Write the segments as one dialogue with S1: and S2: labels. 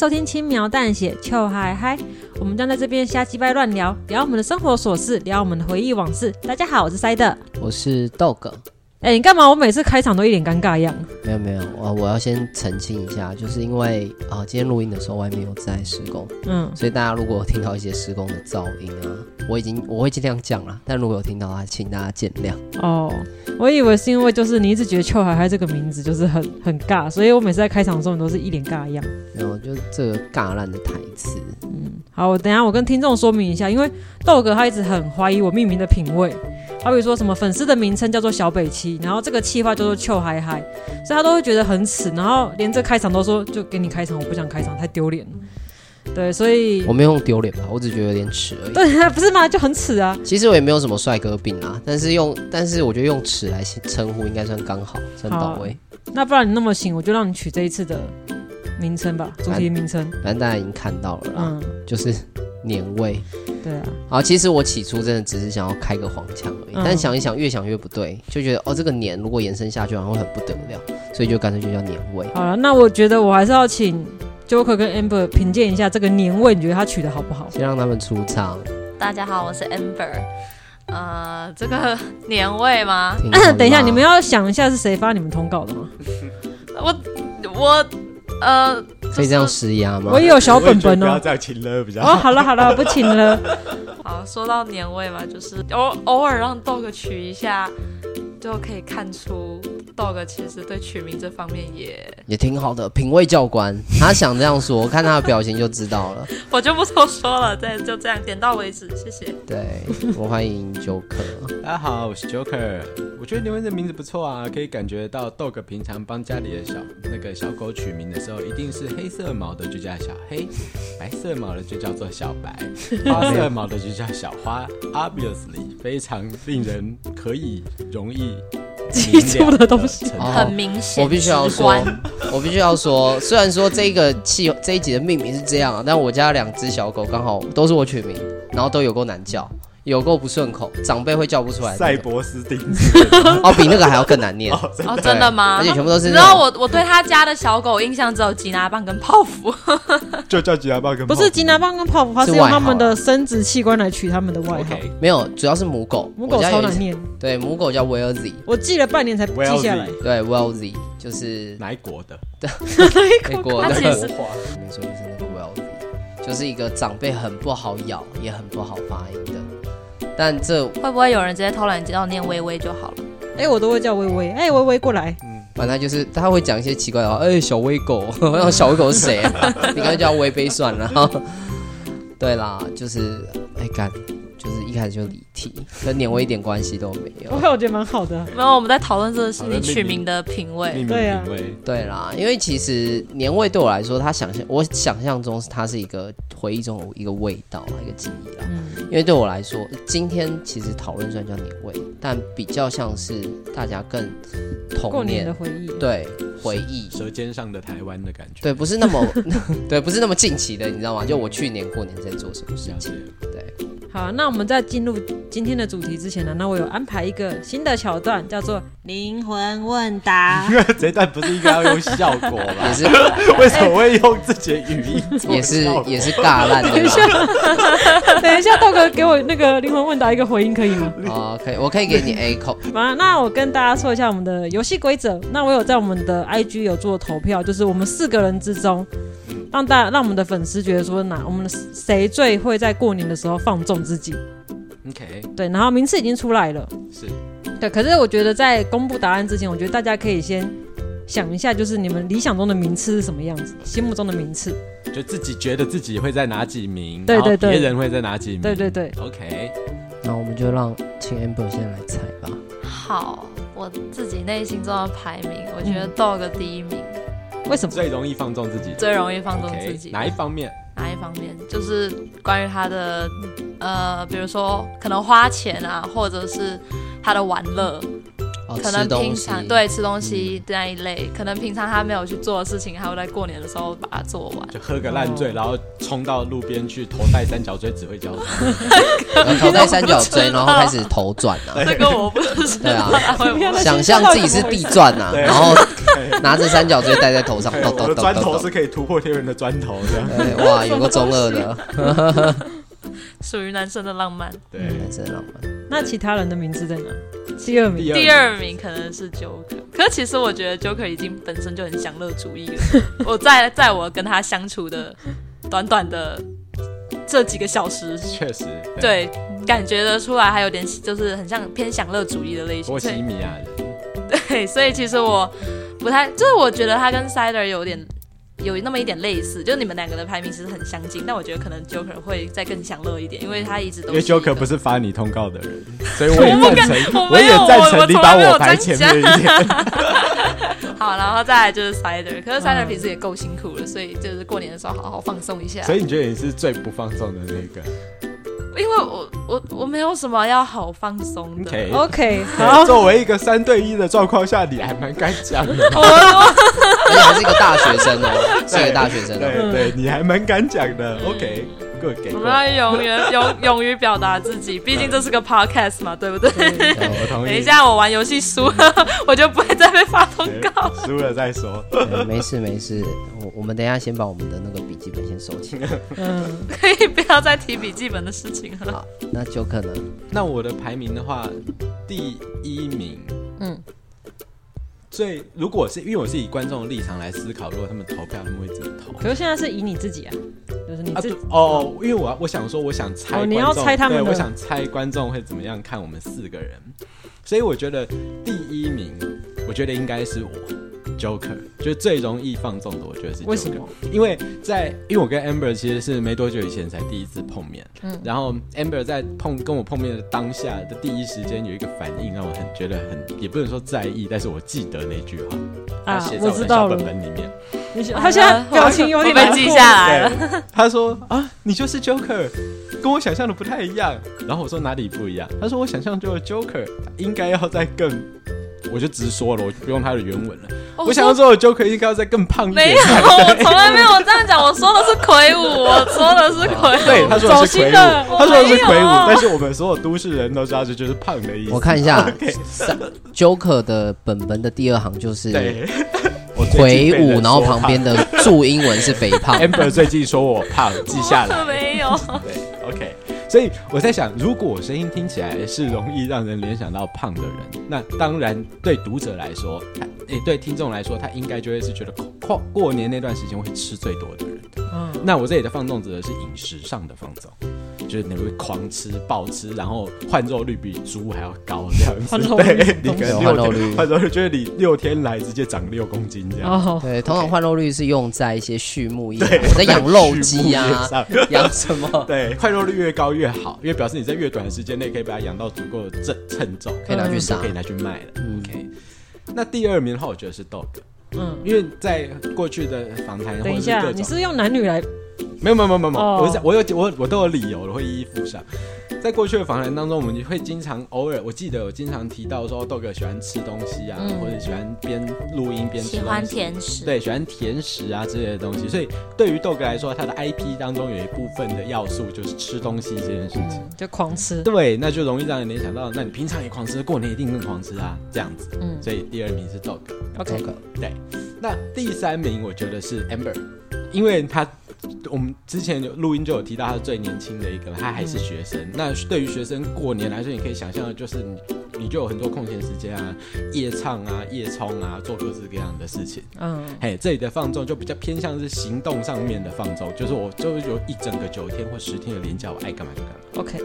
S1: 收听轻描淡写，秋嗨嗨，我们将在这边瞎鸡掰乱聊，聊我们的生活琐事，聊我们的回忆往事。大家好，我是塞德，
S2: 我是豆梗。
S1: 哎，你干嘛？我每次开场都一脸尴尬样。
S2: 没有没有，我我要先澄清一下，就是因为啊、呃，今天录音的时候外面有在施工，嗯，所以大家如果听到一些施工的噪音啊，我已经我会尽量讲了，但如果有听到的话，请大家见谅。
S1: 哦，我以为是因为就是你一直觉得“邱海海”这个名字就是很很尬，所以我每次在开场的时候你都是一脸尬样。
S2: 没有，就这个尬烂的台词。
S1: 嗯，好，我等一下我跟听众说明一下，因为豆哥他一直很怀疑我命名的品味。好比说什么粉丝的名称叫做小北七，然后这个气话叫做臭嗨嗨，所以他都会觉得很耻，然后连这开场都说就给你开场，我不想开场，太丢脸了。对，所以
S2: 我没有用丢脸吧，我只觉得有点耻而已。
S1: 对，不是吗？就很耻啊。
S2: 其实我也没有什么帅哥病啊，但是用，但是我觉得用耻来称呼应该算刚好，算到位。
S1: 那不然你那么行，我就让你取这一次的名称吧，主题名称。
S2: 反正大家已经看到了，嗯，就是年味。
S1: 对啊，
S2: 好，其实我起初真的只是想要开个黄腔而已，嗯、但想一想，越想越不对，就觉得哦，这个年如果延伸下去，好像会很不得了，所以就干脆就叫年味。
S1: 好了，那我觉得我还是要请 Joker 跟 Amber 评鉴一下这个年味，你觉得他取的好不好？
S2: 先让他们出场。
S3: 大家好，我是 Amber。呃，这个年味吗？
S1: 等一下，你们要想一下是谁发你们通告的吗？
S3: 我 我。呃，
S2: 可以这样施压吗？
S1: 我也有小本本哦。不
S4: 要再请了，比较好。
S1: 哦，好了好了，不请了。
S3: 好，说到年味嘛，就是偶偶尔让 Dog 取一下，就可以看出 Dog 其实对取名这方面也
S2: 也挺好的，品味教官。他想这样说，我看他的表情就知道了。
S3: 我就不多说了，对，就这样，点到为止，谢谢。
S2: 对，我欢迎 Joker。
S4: 大家好，我是 Joker。我觉得你们的名字不错啊，可以感觉到 Dog 平常帮家里的小那个小狗取名的时候，一定是黑色毛的就叫小黑，白色毛的就叫做小白，花色毛的就叫小花。Obviously，非常令人可以容易
S1: 记住的东西，
S3: 很明显。
S2: 我必须要说，我必须要说，虽然说这个气这一集的命名是这样啊，但我家两只小狗刚好都是我取名，然后都有够难叫。有够不顺口，长辈会叫不出来。
S4: 赛博斯丁斯
S2: 哦，比那个还要更难念
S3: 哦，真的吗？
S2: 而且全部都是。
S3: 你知道我我对他家的小狗印象只有吉拿棒跟泡芙，
S4: 就叫吉拿棒跟
S1: 不是吉拿棒跟泡芙，它是用他们的生殖器官来取他们的外号。
S2: 没有，主要是母狗，
S1: 母狗超难念。
S2: 对，母狗叫 Well Z，
S1: 我记了半年才记下来。
S2: 对，Well Z 就是
S4: 哪一国的？
S2: 对，哪一国的？没错，就是那个 Well Z，就是一个长辈很不好咬，也很不好发音的。但这
S3: 会不会有人直接偷懒，直到念微微就好了？
S1: 哎、欸，我都会叫微微。哎、欸，微微过来。
S2: 嗯，反正就是他会讲一些奇怪的话。哎、欸，小微狗，我想小微狗是谁啊？你刚才叫微微算了。对啦，就是哎干。一开始就离题，跟年味一点关系都没有。
S1: 我觉得蛮好的。
S3: 没有，我们在讨论这个是你取名的品味。
S1: 对啊，
S2: 对啦，因为其实年味对我来说，它想象我想象中它是一个回忆中的一个味道，一个记忆啦。嗯。因为对我来说，今天其实讨论虽然叫年味，但比较像是大家更童年
S1: 的回忆。
S2: 对，回忆。
S4: 舌尖上的台湾的感觉。
S2: 对，不是那么 对，不是那么近期的，你知道吗？就我去年过年在做什么事情？对。
S1: 好，那我们在进入今天的主题之前呢，那我有安排一个新的桥段，叫做灵魂问答。
S4: 这一段不是应该要用效果吗？也是，为什么会用自己的语音？
S2: 也是也是尬烂的。
S1: 等一下，等一下，豆哥给我那个灵魂问答一个回应可以吗？
S2: 啊、哦，可以，我可以给你 A 口。
S1: 啊，那我跟大家说一下我们的游戏规则。那我有在我们的 IG 有做投票，就是我们四个人之中。让大家让我们的粉丝觉得说，哪我们谁最会在过年的时候放纵自己
S4: ？OK，
S1: 对，然后名次已经出来了，
S4: 是
S1: 对。可是我觉得在公布答案之前，我觉得大家可以先想一下，就是你们理想中的名次是什么样子，心目中的名次，
S4: 就自己觉得自己会在哪几名，
S1: 对对对，
S4: 别人会在哪几名，
S1: 对对对。
S4: OK，
S2: 那我们就让请 Amber 先来猜吧。
S3: 好，我自己内心中的排名，我觉得 Dog 第一名。
S1: 为什么？
S4: 最容易放纵自己，
S3: 最容易放纵自己。
S4: Okay, 哪一方面？
S3: 哪一方面？就是关于他的呃，比如说可能花钱啊，或者是他的玩乐。可能平常对吃东西这样一类，可能平常他没有去做的事情，他会在过年的时候把它做完。
S4: 就喝个烂醉，然后冲到路边去头戴三角锥指挥交
S2: 通，头戴三角锥，然后开始头转啊。
S3: 这个我不是。
S2: 对啊，想象自己是地转啊，然后拿着三角锥戴在头上，咚咚咚。
S4: 砖头是可以突破天人的砖头这样。
S2: 哇，有个中二的。
S3: 属于男生的浪漫，
S4: 对，
S2: 男生的浪漫。
S1: 那其他人的名字在哪？第二名，
S3: 第二名可能是 Joker。可是其实我觉得 Joker 已经本身就很享乐主义了。我在在我跟他相处的短短的这几个小时，
S4: 确实
S3: 对，对，感觉得出来，还有点就是很像偏享乐主义的类型。
S4: 波西米亚
S3: 人，对，所以其实我不太，就是我觉得他跟 Sider 有点。有那么一点类似，就是你们两个的排名其实很相近，但我觉得可能 Joker 会再更享乐一点，因为他一直都是。
S4: 因为 Joker 不是发你通告的人，所以我也赞成，我也赞成你把我排前面一点。
S3: 好，然后再来就是 Cider，可是 Cider 平时也够辛苦了，所以就是过年的时候好好放松一下。
S4: 所以你觉得你是最不放松的那个？
S3: 因为我我我没有什么要好放松的。
S1: OK OK，好。
S4: 作为一个三对一的状况下，你还蛮敢讲的。
S2: 你还是一个大学生哦，是一个大学生。
S4: 对对，你还蛮敢讲的。
S3: 我们要勇于勇勇于表达自己，毕竟这是个 podcast 嘛，对不对？
S4: 我同意。
S3: 等一下我玩游戏输了，我就不会再被发通告。
S4: 输了再说。
S2: 没事没事，我我们等一下先把我们的那个笔记本先收起来。
S3: 嗯，可以不要再提笔记本的事情了。
S2: 好，那就可能。
S4: 那我的排名的话，第一名，嗯。最如果是因为我是以观众的立场来思考，如果他们投票，他们会怎么投？
S1: 可是现在是以你自己啊，就是你自己、
S4: 啊、哦，因为我我想说，我想猜、哦，
S1: 你要猜他们，
S4: 对，我想猜观众会怎么样看我们四个人，所以我觉得第一名，我觉得应该是我。Joker 就是最容易放纵的，我觉得是 Joker。为什么？因为在因为我跟 Amber 其实是没多久以前才第一次碰面，嗯，然后 Amber 在碰跟我碰面的当下的第一时间有一个反应，让我很觉得很也不能说在意，但是我记得那句话啊，写在我的小本本里面。
S1: 他现在表情有点
S3: 被记下来了。
S4: 他说啊，你就是 Joker，跟我想象的不太一样。然后我说哪里不一样？他说我想象中的 Joker 应该要再更。我就直说了，我就不用他的原文了。我，我想要做的 Joker 应该要再更胖一点。没有，
S3: 我从来没有这样讲。我说的是魁梧，我说的是魁梧。
S4: 对，他说的是魁梧，他说的是魁梧。但是我们所有都市人都知道这就是胖的意思。
S2: 我看一下，Joker 的本本的第二行就是魁梧，然后旁边的注英文是肥胖。
S4: Amber 最近说我胖，记下来。
S3: 没有。
S4: 所以我在想，如果声音听起来是容易让人联想到胖的人，那当然对读者来说，他诶对听众来说，他应该就会是觉得过过年那段时间会吃最多的人。嗯，那我这里的放纵指的是饮食上的放纵。就是你会狂吃暴吃，然后换肉率比猪还要高这样子。换肉率，对，你可能换肉率，换肉率就是你六天来直接长六公斤这样。哦，
S2: 对，通常换肉率是用在一些畜牧业，在养肉鸡啊，养什么？
S4: 对，换肉率越高越好，因为表示你在越短的时间内可以把它养到足够的称称重，
S2: 可以拿去杀，
S4: 可以拿去卖了。OK，那第二名的话，我觉得是 Dog。嗯，因为在过去的访谈，
S1: 等一下，你是用男女来？
S4: 没有没有没有没有，我是我有我我都有理由，我会一一附上。在过去的访谈当中，我们会经常偶尔，我记得我经常提到说，Dog 喜欢吃东西啊，或者喜欢边录音边吃
S3: 喜欢甜食，
S4: 对，喜欢甜食啊之类的东西。所以对于豆哥来说，他的 IP 当中有一部分的要素就是吃东西这件事情，
S1: 就狂吃。
S4: 对，那就容易让人联想到，那你平常也狂吃，过年一定更狂吃啊，这样子。嗯，所以第二名是 Dog。
S1: OK，
S4: 对。那第三名我觉得是 Amber，因为他。我们之前有录音就有提到，他是最年轻的一个，他还是学生。嗯、那对于学生过年来说，你可以想象的就是你，你就有很多空闲时间啊，夜唱啊，夜冲啊，做各式各样的事情。嗯，嘿，这里的放纵就比较偏向是行动上面的放纵，就是我就是有一整个九天或十天的连假，我爱干嘛就干嘛。
S1: OK，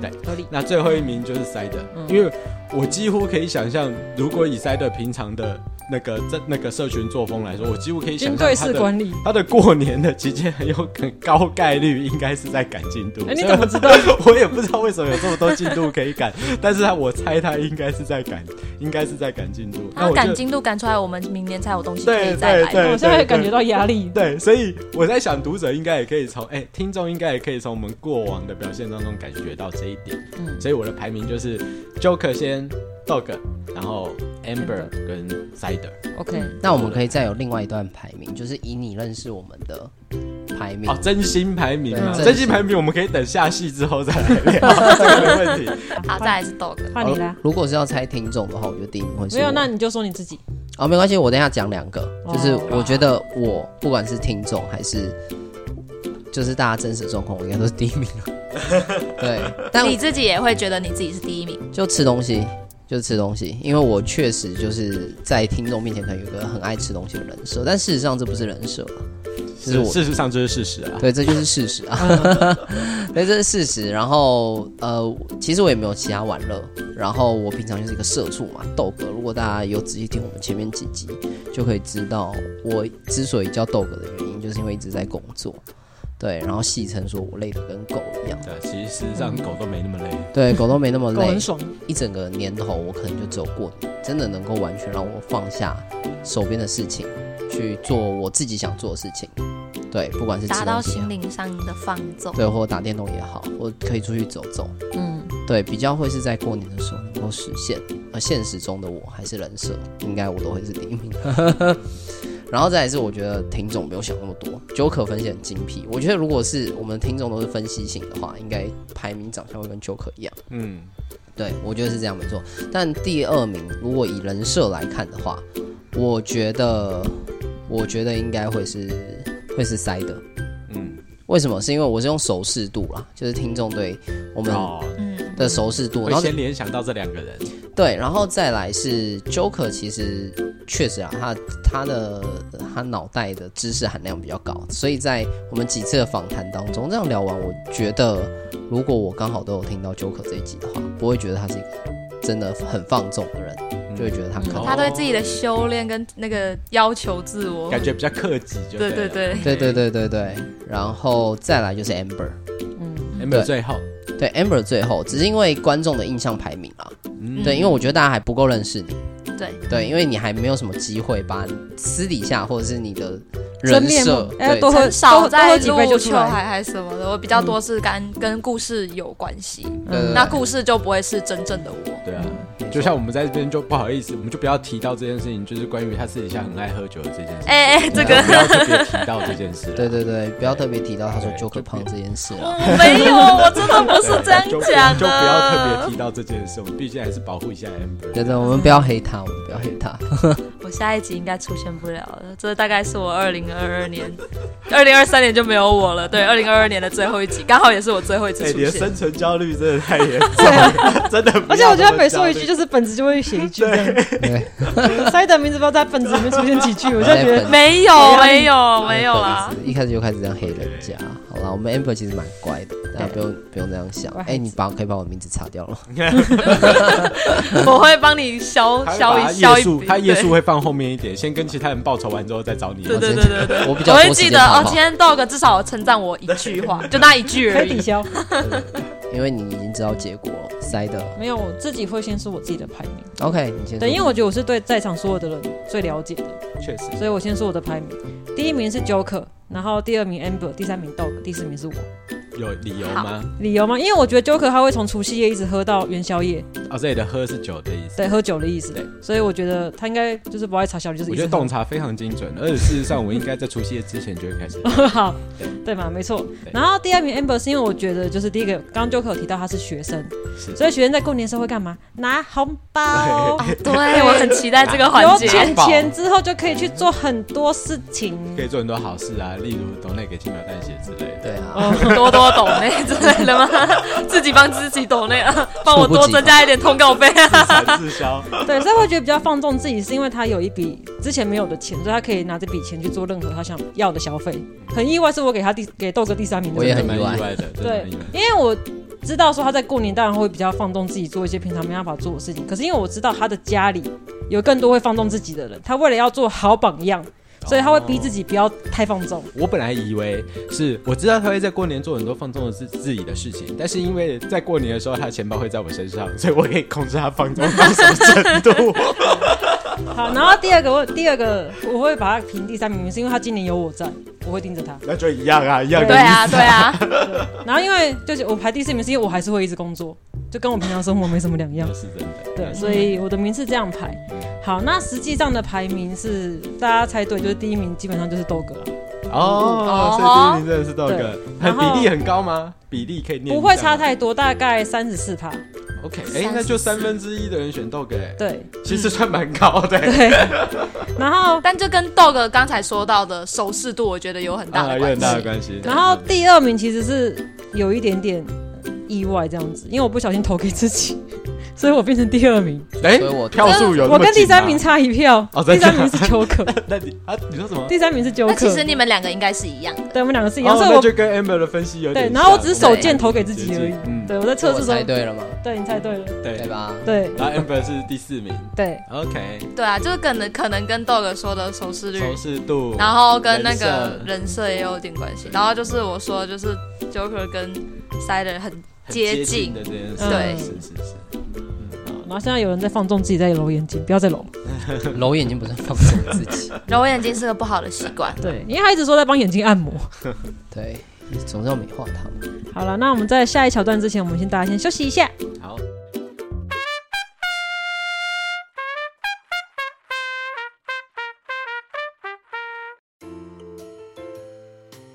S4: 对，合理。那最后一名就是 Cider，嗯、因为我几乎可以想象，如果以 Cider 平常的。那个这那个社群作风来说，我几乎可以想象
S1: 他的管理，
S4: 他的过年的期间很有很高概率应该是在赶进度。
S1: 哎，你怎么知道？
S4: 我也不知道为什么有这么多进度可以赶，但是他我猜他应该是在赶，应该是在赶进度。
S3: 他赶进度赶出来，我们明年才有东西可以再来。
S1: 我现在感觉到压力。
S4: 对，所以我在想，读者应该也可以从哎，听众应该也可以从我们过往的表现当中感觉到这一点。嗯，所以我的排名就是 Joker 先，Dog，然后 Amber 跟 Cider。
S1: OK，
S2: 那我们可以再有另外一段排名，就是以你认识我们的排名。
S4: 哦，真心排名嘛，真心排名我们可以等下戏之后再来聊，这个没问题。
S3: 好，再来是 Dog，
S1: 换你了。
S2: 如果是要猜听众的话，我觉得第一名会是。
S1: 没有，那你就说你自己。
S2: 哦，没关系，我等一下讲两个，就是我觉得我不管是听众还是就是大家真实状况，我应该都是第一名。对，但
S3: 你自己也会觉得你自己是第一名，
S2: 就吃东西，就是吃东西，因为我确实就是在听众面前可能有一个很爱吃东西的人设，但事实上这不是人设啊，
S4: 是事实上这是事实啊，
S2: 对，这就是事实啊，对，这是事实。然后呃，其实我也没有其他玩乐，然后我平常就是一个社畜嘛，豆哥。如果大家有仔细听我们前面几集，就可以知道我之所以叫豆哥的原因，就是因为一直在工作。对，然后戏称说我累得跟狗一样。
S4: 对，其实事实上狗都没那么累。
S2: 对，狗都没那么累。
S1: 狗很爽。
S2: 一整个年头，我可能就只有过年，真的能够完全让我放下手边的事情，去做我自己想做的事情。对，不管是
S3: 达到心灵上的放纵，
S2: 对，或者打电动也好，或可以出去走走。嗯，对，比较会是在过年的时候能够实现。而现实中的我还是人设，应该我都会是第一名。然后再来是，我觉得听众没有想那么多，Joker 分析很精辟。我觉得如果是我们听众都是分析型的话，应该排名长相会跟 Joker 一样。嗯，对，我觉得是这样没错。但第二名如果以人设来看的话，我觉得我觉得应该会是会是 Cider。嗯，为什么？是因为我是用熟视度啦，就是听众对我们的熟视度，然后
S4: 先联想到这两个人。
S2: 对，然后再来是 Joker，其实确实啊，他他的他脑袋的知识含量比较高，所以在我们几次的访谈当中，这样聊完，我觉得如果我刚好都有听到 Joker 这一集的话，不会觉得他是一个真的很放纵的人，就会觉得他可能、
S3: 嗯、他对自己的修炼跟那个要求自我，
S4: 感觉比较克己就对，
S3: 对对对。
S2: 对对对对对，然后再来就是 Amber，
S4: 嗯，Amber 最后。
S2: 对，Amber 最后只是因为观众的印象排名啊，嗯、对，因为我觉得大家还不够认识你，
S3: 对。
S2: 对，因为你还没有什么机会把私底下或者是你的人设，
S3: 哎，多喝少再几杯就出来，还还什么的，我比较多是跟、嗯、跟故事有关系，嗯，那故事就不会是真正的我，
S4: 对啊。就像我们在这边就不好意思，我们就不要提到这件事情，就是关于他私底下很爱喝酒的这件事。
S3: 哎哎，这个
S4: 不要特别提到这件事。
S2: 对对对，不要特别提到他说 Joker 胖这件事啊。
S3: 没有，我真的不是这样讲的。
S4: 就不要特别提到这件事，我们毕竟还是保护一下 Amber。
S2: 对对，我们不要黑他，我们不要黑他。
S3: 我下一集应该出现不了了，这大概是我二零二二年，二零二三年就没有我了。对，二零二二年的最后一集，刚好也是我最后一次出现。
S4: 你的生存焦虑真的太严重了，真的。
S1: 而且我觉得每说一句，就是本子就会写。一句对，塞的名字不知道在本子里面出现几句，我就觉得
S3: 没有没有没有啦。
S2: 一开始就开始这样黑人家，好了，我们 Amber 其实蛮乖的，大家不用不用这样想。哎，你把可以把我名字擦掉了，
S3: 我会帮你消消一消一笔。
S4: 他页数会放后面一点，先跟其他人报仇完之后再找你。
S3: 对对对对对，
S2: 我比较
S3: 我会记得哦。今天 Dog 至少称赞我一句话，就那一句而已。
S1: 抵消，
S2: 因为你已经知道结果了。塞的
S1: 没有，我自己会先说我自己的排名。
S2: OK，你先。
S1: 对，因为我觉得我是对在场所有的人最了解的，
S4: 确实。
S1: 所以我先说我的排名，第一名是 Joker，然后第二名 Amber，第三名 Dog，第四名是我。
S4: 有理由吗？
S1: 理由吗？因为我觉得 Joker 他会从除夕夜一直喝到元宵夜。
S4: 哦，这里的喝是酒的意思。
S1: 对，喝酒的意思。对，所以我觉得他应该就是不爱查小李，就是。
S4: 我觉得洞察非常精准，而且事实上我应该在除夕夜之前就会开始。
S1: 好，对对嘛，没错。然后第二名 Amber 是因为我觉得就是第一个，刚刚 Joker 有提到他是学生，所以学生在过年的时候会干嘛？拿红包。
S3: 对，我很期待这个环节。
S1: 有钱钱之后就可以去做很多事情，
S4: 可以做很多好事啊，例如抖内给轻描淡写之类的。
S2: 对啊，
S3: 多多抖内。对了吗？自己帮自己抖那个，帮我多增加一点通告费啊！
S4: 自销。
S1: 对，所以会觉得比较放纵自己，是因为他有一笔之前没有的钱，所以他可以拿这笔钱去做任何他想要的消费。很意外，是我给他第给豆哥第三名，
S2: 我也很意外
S4: 的。
S1: 对，因为我知道说他在过年当然会比较放纵自己，做一些平常没办法做的事情。可是因为我知道他的家里有更多会放纵自己的人，他为了要做好榜样。所以他会逼自己不要太放纵。
S4: 我本来以为是我知道他会在过年做很多放纵的自自己的事情，但是因为在过年的时候他的钱包会在我身上，所以我可以控制他放纵到什么程度。
S1: 好，然后第二个我第二个我会把他评第三名，是因为他今年有我在，我会盯着他。
S4: 那就一样啊，一样的。
S3: 对啊，对啊。
S1: 对，然后因为就是我排第四名，是因为我还是会一直工作，就跟我平常生活没什么两样。
S4: 是真的。
S1: 对，所以我的名次这样排。好，那实际上的排名是大家猜对，就是第一名基本上就是豆哥。
S4: 哦，所以第一名真的是豆哥，很比例很高吗？比例可以念。
S1: 不会差太多，大概三十四趴。
S4: OK，哎，那就三分之一的人选豆哥，
S1: 对，
S4: 其实算蛮高的。
S1: 对。然后，
S3: 但这跟 dog 刚才说到的熟视度，我觉得有很大的关系。
S4: 有很大的关系。
S1: 然后第二名其实是有一点点意外这样子，因为我不小心投给自己。所以我变成第二名，
S4: 哎，我票数有，
S1: 我跟第三名差一票，第三名是邱可。
S4: 那你啊，你说什么？
S1: 第三名是邱可。
S3: 那其实你们两个应该是一样
S1: 的，对，我们两个是一样。所以我
S4: 就跟 Amber 的分析有点
S1: 对，然后我只是手贱投给自己而已。嗯，对，我在测试中
S2: 猜对了吗？
S1: 对，你猜对了，
S4: 对
S2: 吧？
S1: 对。
S4: 然后 Amber 是第四名，
S1: 对
S4: ，OK。
S3: 对啊，就是可能可能跟豆哥说的收视率、
S4: 收视度，
S3: 然后跟那个人设也有点关系。然后就是我说，就是 Joker 跟 Sider 很接近
S4: 的这件事，
S3: 对，
S4: 是是是。
S1: 然后现在有人在放纵自己在揉眼睛，不要再揉。
S2: 揉眼睛不是放纵自己，
S3: 揉眼睛是个不好的习惯。
S1: 对，因为他一直说在帮眼睛按摩。
S2: 对，总是要美化它嘛。
S1: 好了，那我们在下一桥段之前，我们先大家先休息一下。
S4: 好。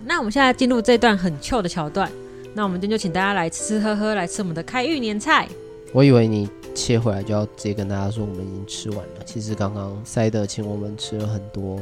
S1: 那我们现在进入这段很糗的桥段，那我们今天就请大家来吃吃喝喝，来吃我们的开运年菜。
S2: 我以为你。切回来就要直接跟大家说，我们已经吃完了。其实刚刚塞德请我们吃了很多。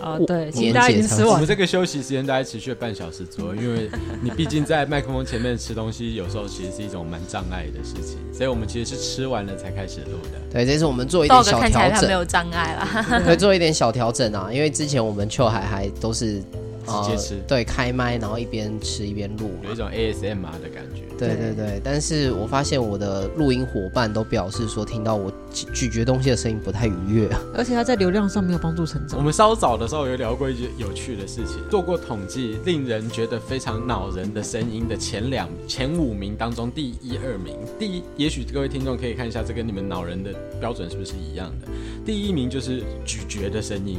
S1: 啊，对，其实大家已经吃完了。我
S4: 们这个休息时间大概持续了半小时左右，因为 你毕竟在麦克风前面吃东西，有时候其实是一种蛮障碍的事情，所以我们其实是吃完了才开始录的。
S2: 对，这是我们做一点小调整。
S3: 没有障碍啦，
S2: 会做一点小调整啊，因为之前我们秋海还都是。
S4: 直接吃，
S2: 对，开麦，然后一边吃一边录，
S4: 有一种 ASMR 的感觉。
S2: 对对对，但是我发现我的录音伙伴都表示说，听到我咀嚼东西的声音不太愉悦，
S1: 而且它在流量上没有帮助成长。
S4: 我们稍早的时候有聊过一些有趣的事情，做过统计，令人觉得非常恼人的声音的前两、前五名当中，第一、二名，第一，也许各位听众可以看一下，这跟你们恼人的标准是不是一样的？第一名就是咀嚼的声音。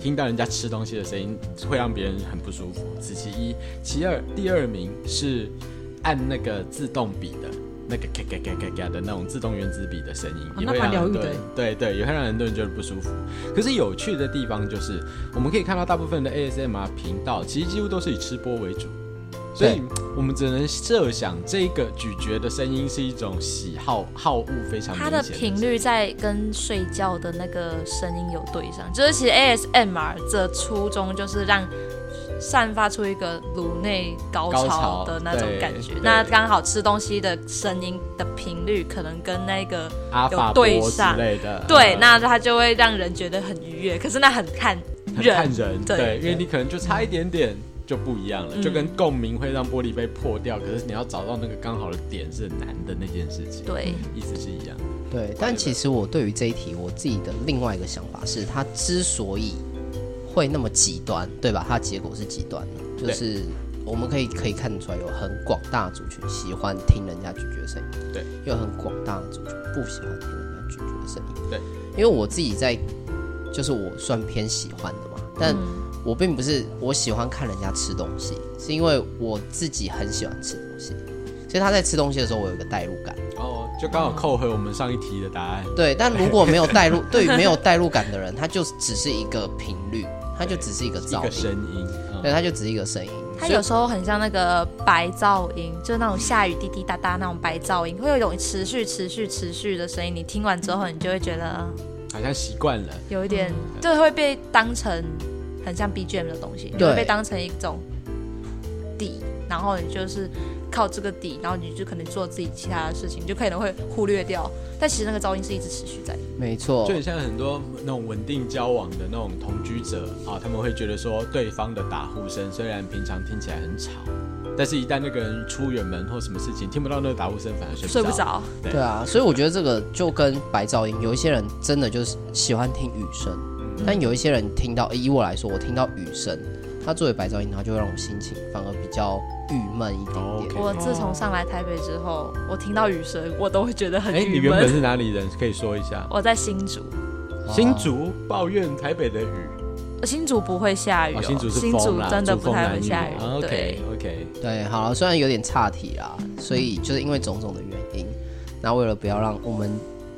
S4: 听到人家吃东西的声音会让别人很不舒服，此其一。其二，第二名是按那个自动笔的那个咔咔咔咔咔的那种自动原子笔的声音，也会让很多人对对，也会让很多人觉得不舒服。可是有趣的地方就是，我们可以看到大部分的 ASMR 频道其实几乎都是以吃播为主。所以，我们只能设想这个咀嚼的声音是一种喜好好恶非常。它的
S3: 频率在跟睡觉的那个声音有对上，就是其实 ASMR 的初衷就是让散发出一个颅内高潮的那种感觉。那刚好吃东西的声音的频率可能跟那个有对上，对，那它就会让人觉得很愉悦。可是那很看人，
S4: 看人，对，因为你可能就差一点点。就不一样了，就跟共鸣会让玻璃杯破掉，可是你要找到那个刚好的点是很难的那件事情。
S3: 对，
S4: 意思是一样。
S2: 对，但其实我对于这一题，我自己的另外一个想法是，它之所以会那么极端，对吧？它结果是极端的，就是我们可以可以看得出来，有很广大族群喜欢听人家咀嚼声音，
S4: 对，
S2: 有很广大的族群不喜欢听人家咀嚼的声音，
S4: 对。
S2: 因为我自己在，就是我算偏喜欢的嘛，但。嗯我并不是我喜欢看人家吃东西，是因为我自己很喜欢吃东西，所以他在吃东西的时候，我有一个代入感。
S4: 哦，就刚好扣回我们上一题的答案。
S2: 对，但如果没有代入，对于没有代入感的人，他就只是一个频率，他就只是一个噪音，
S4: 声音。
S2: 对，它就只是一个声音。
S3: 它有时候很像那个白噪音，就是那种下雨滴滴答答那种白噪音，会有一种持续、持续、持续的声音。你听完之后，你就会觉得
S4: 好像习惯了，
S3: 有一点，就会被当成。很像 BGM 的东西，你会被当成一种底，然后你就是靠这个底，然后你就可能做自己其他的事情，你就可能会忽略掉。但其实那个噪音是一直持续在。
S2: 没错，
S4: 就很像很多那种稳定交往的那种同居者啊，他们会觉得说对方的打呼声虽然平常听起来很吵，但但是，一旦那个人出远门或什么事情，听不到那个打呼声，反而睡不
S3: 睡不着。
S4: 对，
S2: 对啊，所以我觉得这个就跟白噪音，有一些人真的就是喜欢听雨声，嗯、但有一些人听到，以我来说，我听到雨声，它作为白噪音，它就会让我心情反而比较郁闷一
S4: 点点。
S3: 我自从上来台北之后，我听到雨声，我都会觉得很郁闷。哎，
S4: 你原本是哪里人？可以说一下。
S3: 我在新竹。
S4: 新竹抱怨台北的雨。
S3: 新竹不会下雨，哦，新竹是新竹真的不太会下雨。
S4: OK OK，
S2: 对，好了，虽然有点岔题啦，所以就是因为种种的原因，那为了不要让我们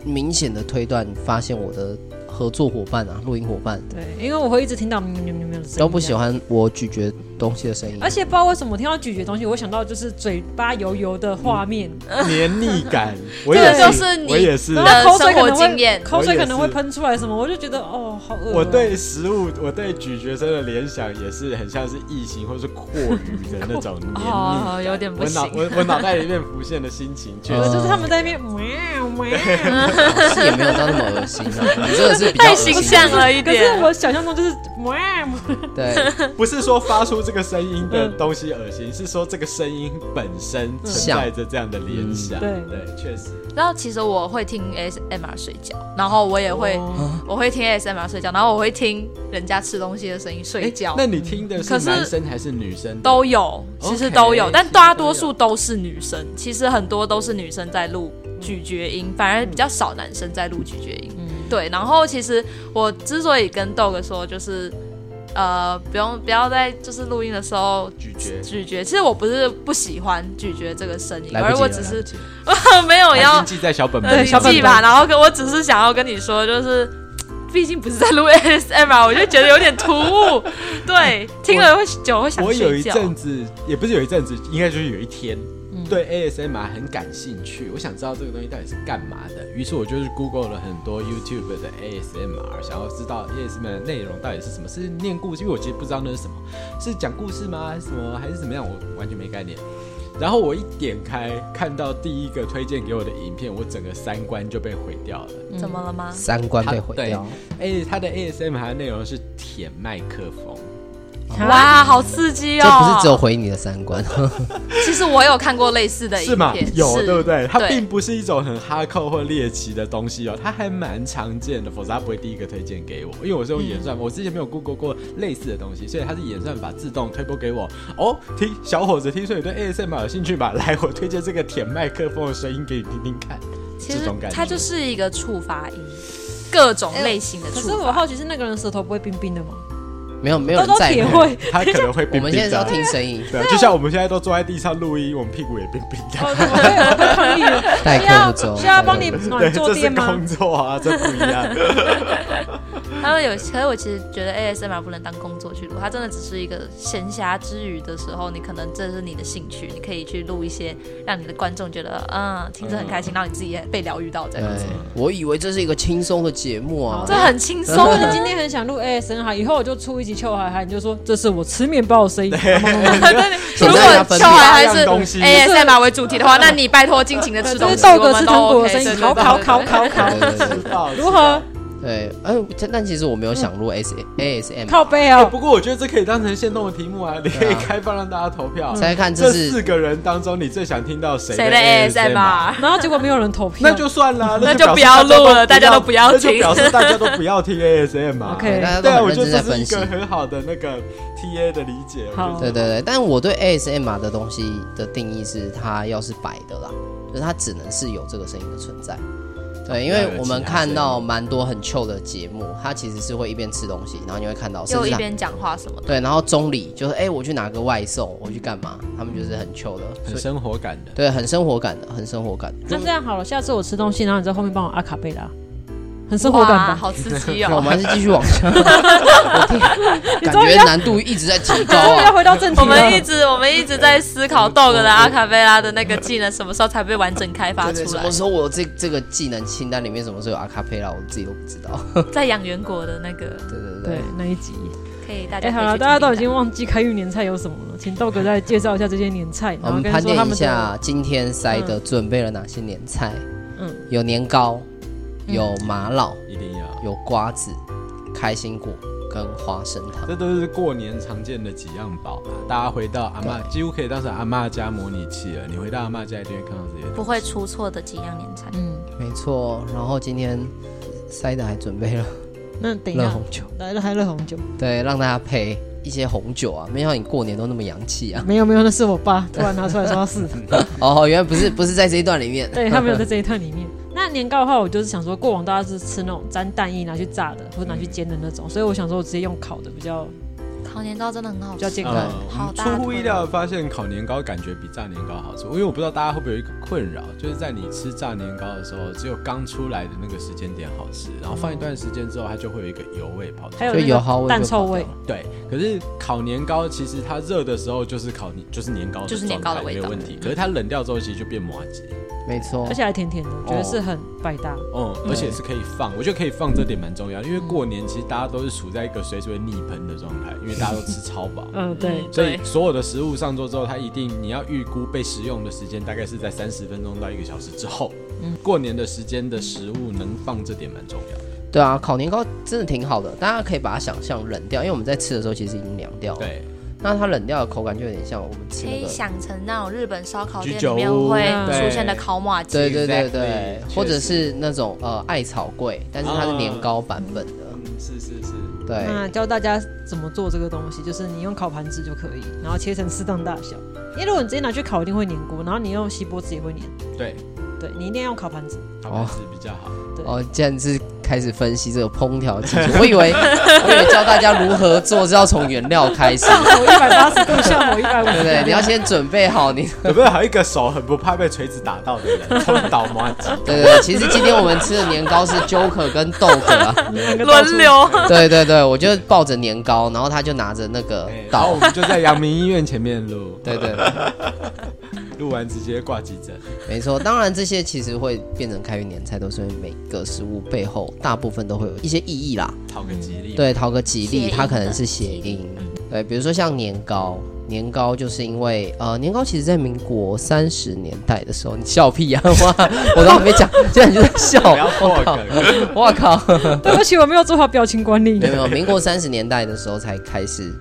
S2: 明显的推断发现我的。合作伙伴啊，录音伙伴。
S1: 对，因为我会一直听到喵喵喵喵的声音。
S2: 都不喜欢我咀嚼东西的声音。
S1: 而且不知道为什么，我听到咀嚼东西，我想到就是嘴巴油油的画面，
S4: 黏腻感。
S3: 这个就是你，我也是。口水可能会，
S1: 口水可能会喷出来什么，我就觉得哦，好恶。
S4: 我对食物，我对咀嚼声的联想也是很像是异形或是蛞蝓的那种黏腻。
S3: 哦，有点不行。
S4: 我脑我我脑袋里面浮现的心情，觉得
S1: 就是他们在那边喵喵，
S2: 是也没有到那么恶心啊，你这个是。
S3: 太形象了一点，
S1: 可是我想象中就是，
S2: 对，
S4: 不是说发出这个声音的东西恶心，是说这个声音本身存在着这样的联想。对对，确实。
S3: 然后其实我会听 ASMR 睡觉，然后我也会，我会听 ASMR 睡觉，然后我会听人家吃东西的声音睡觉。
S4: 那你听的是男生还是女生？
S3: 都有，其实都有，但大多数都是女生。其实很多都是女生在录咀嚼音，反而比较少男生在录咀嚼音。对，然后其实我之所以跟豆哥说，就是，呃，不用不要在就是录音的时候咀嚼咀嚼。其实我不是不喜欢咀嚼这个声音，而我只是 没有要
S4: 记在小本本
S3: 里记吧。然后我只是想要跟你说，就是，毕竟不是在录 ASMR，我就觉得有点突兀。对，听了会久会想睡觉。
S4: 我有一阵子，也不是有一阵子，应该就是有一天。对 ASMR 很感兴趣，我想知道这个东西到底是干嘛的。于是我就是 Google 了很多 YouTube 的 ASMR，想要知道 ASMR 的内容到底是什么，是念故事，因为我其实不知道那是什么，是讲故事吗？还是什么？还是怎么样？我完全没概念。然后我一点开，看到第一个推荐给我的影片，我整个三观就被毁掉了。
S3: 怎么了吗？
S2: 三观被毁掉。
S4: 哎，它的 ASMR 的内容是舔麦克风。
S3: 哇，好刺激哦！
S2: 这不是只有毁你的三观。
S3: 其实我有看过类似的影片，
S4: 是吗？有，对不对？它并不是一种很哈扣或猎奇的东西哦，它还蛮常见的，否则它不会第一个推荐给我。因为我是用演算法，我之前没有 Google 过类似的东西，所以它是演算法自动推播给我。哦，听小伙子，听说你对 ASMR 有兴趣吧？来，我推荐这个舔麦克风的声音给你听听看。
S3: 这种感觉它就是一个触发音，各种类型的触发。
S1: 可是我好奇是那个人舌头不会冰冰的吗？
S2: 没有没有人在意，
S4: 他可能会冰冰的。
S2: 我们现在要听声音，
S4: 对，就像我们现在都坐在地上录音，我们屁股也冰冰的。
S2: 代 客不走，
S1: 需要帮你暖坐垫吗？
S4: 工作啊，这不一样。
S3: 他说有，可是我其实觉得 ASMR 不能当工作去录，它真的只是一个闲暇之余的时候，你可能这是你的兴趣，你可以去录一些让你的观众觉得嗯听着很开心，让你自己也被疗愈到这样子。
S2: 我以为这是一个轻松的节目啊，
S3: 这很轻松。
S1: 你今天很想录 ASMR，以后我就出一集。秋海海，你就说这是我吃面包的声音。
S3: 对，如果秋海海是 ASMR 为主题的话，那你拜托尽情的吃东西。
S1: 豆哥吃糖果的声音，烤烤烤烤烤，如何？
S2: 对，哎，但其实我没有想录 S A S M
S1: 靠背哦。
S4: 不过我觉得这可以当成现动的题目啊，你可以开放让大家投票，
S2: 猜看
S4: 这四个人当中你最想听到谁
S3: 谁的 A S M 啊？
S1: 然后结果没有人投票，
S4: 那就算了，
S3: 那就不要录了，大家都不要听，
S4: 那就表示大家都不要听 A S M R。
S1: OK，
S2: 对啊，
S4: 我觉得这是一个很好的那个 T A 的理解。
S2: 对对对，但我对 A S M 的东西的定义是，它要是白的啦，就是它只能是有这个声音的存在。对，因为我们看到蛮多很 chill 的节目，他其实是会一边吃东西，然后你会看到，
S3: 就一边讲话什么的。
S2: 对，然后中里就是，哎，我去拿个外送，我去干嘛？他们就是很 chill 的，
S4: 很生活感的。
S2: 对，很生活感的，很生活感的。
S1: 那这样好了，下次我吃东西，然后你在后面帮我阿卡贝拉。很生活感吧，
S3: 好刺激哦！
S2: 我们还是继续往下，感觉难度一直在提高啊。
S1: 要回到正题，
S3: 我们一直我们一直在思考豆哥的阿卡贝拉的那个技能什么时候才被完整开发出来？
S2: 什么时候我这这个技能清单里面什么时候有阿卡贝拉，我自己都不知道。
S3: 在养元果的那个，
S2: 对对
S1: 对，那一集
S3: 可以大家。
S1: 哎，好了，大家都已经忘记开运年菜有什么了，请豆哥再介绍一下这些年菜。
S2: 我们盘点一下今天塞的准备了哪些年菜？嗯，有年糕。有玛瑙，一定要有瓜子、开心果、跟花生糖，
S4: 这都是过年常见的几样宝啊。大家回到阿嬷，几乎可以当成阿嬷家模拟器了。你回到阿嬷家一定会看到这些，
S3: 不会出错的几样年菜。
S2: 嗯，没错。然后今天塞的还准备了，
S1: 那等一下，热红酒来了，还热红酒，
S2: 对，让大家配一些红酒啊。没想到你过年都那么洋气啊！
S1: 没有没有，那是我爸突然拿出来说要试。
S2: 哦，原来不是不是在这一段里面，
S1: 对他没有在这一段里面。那年糕的话，我就是想说，过往大家是吃那种沾蛋液拿去炸的，或者拿去煎的那种，所以我想说，我直接用烤的比较。
S3: 烤年糕真的很好吃，
S1: 比较健康。嗯、
S3: 好
S4: 出乎意料的发现，烤年糕感觉比炸年糕好吃。因为我不知道大家会不会有一个困扰，就是在你吃炸年糕的时候，只有刚出来的那个时间点好吃，然后放一段时间之后，它就会有一个油味跑出来，
S1: 还有油耗味、蛋臭味。
S4: 对，可是烤年糕其实它热的时候就是烤年，就是年糕，
S3: 就是年糕的味道，
S4: 没有问题。可是它冷掉之后，其实就变麻糬。
S2: 没错，
S1: 而且还甜甜的，我觉得是很百搭。
S4: 哦、嗯，而且是可以放，我觉得可以放这点蛮重要，因为过年其实大家都是处在一个随时会逆喷的状态，因为大家都吃超饱。
S1: 嗯，对。
S4: 所以所有的食物上桌之后，它一定你要预估被食用的时间大概是在三十分钟到一个小时之后。嗯，过年的时间的食物能放这点蛮重要的。
S2: 对啊，烤年糕真的挺好的，大家可以把它想象冷掉，因为我们在吃的时候其实已经凉掉了。
S4: 对。
S2: 那它冷掉的口感就有点像我们吃的，
S3: 可以想成那种日本烧烤店里面会出现的烤马鸡，
S2: 对对对对，或者是那种呃艾草桂，但是它是年糕版本的，嗯
S4: 是是是，
S2: 对。
S1: 那教大家怎么做这个东西，就是你用烤盘子就可以，然后切成适当大小，因为如果你直接拿去烤，一定会粘锅，然后你用锡箔纸也会粘。
S4: 对，
S1: 对你一定要用烤盘子，
S4: 烤盘子比较好。
S2: 哦，既然是。开始分析这个烹调技术，我以为 我以为教大家如何做是要从原料开始，
S1: 上火一百八十度，下火一百五，
S2: 对不对？你要先准备好你
S4: 有没有还有一个手很不怕被锤子打到的人，冲倒麻吉。
S2: 对对对，其实今天我们吃的年糕是 Joker 跟豆壳啊，
S3: 轮流。
S2: 对对对，我就抱着年糕，然后他就拿着那个刀，
S4: 然后我们就在阳明医院前面录。
S2: 对对。
S4: 录完直接挂急诊，
S2: 没错。当然，这些其实会变成开运年菜，都是因为每个食物背后大部分都会有一些意义啦，
S4: 讨个吉利。
S2: 对，讨个吉利，它可能是谐音。对，比如说像年糕，年糕就是因为呃，年糕其实在民国三十年代的时候，你笑屁呀、啊！哇，我都还没讲，竟然就在笑。我靠！
S1: 我靠对不起，我没有做好表情管理。
S2: 没有，没有，民国三十年代的时候才开始。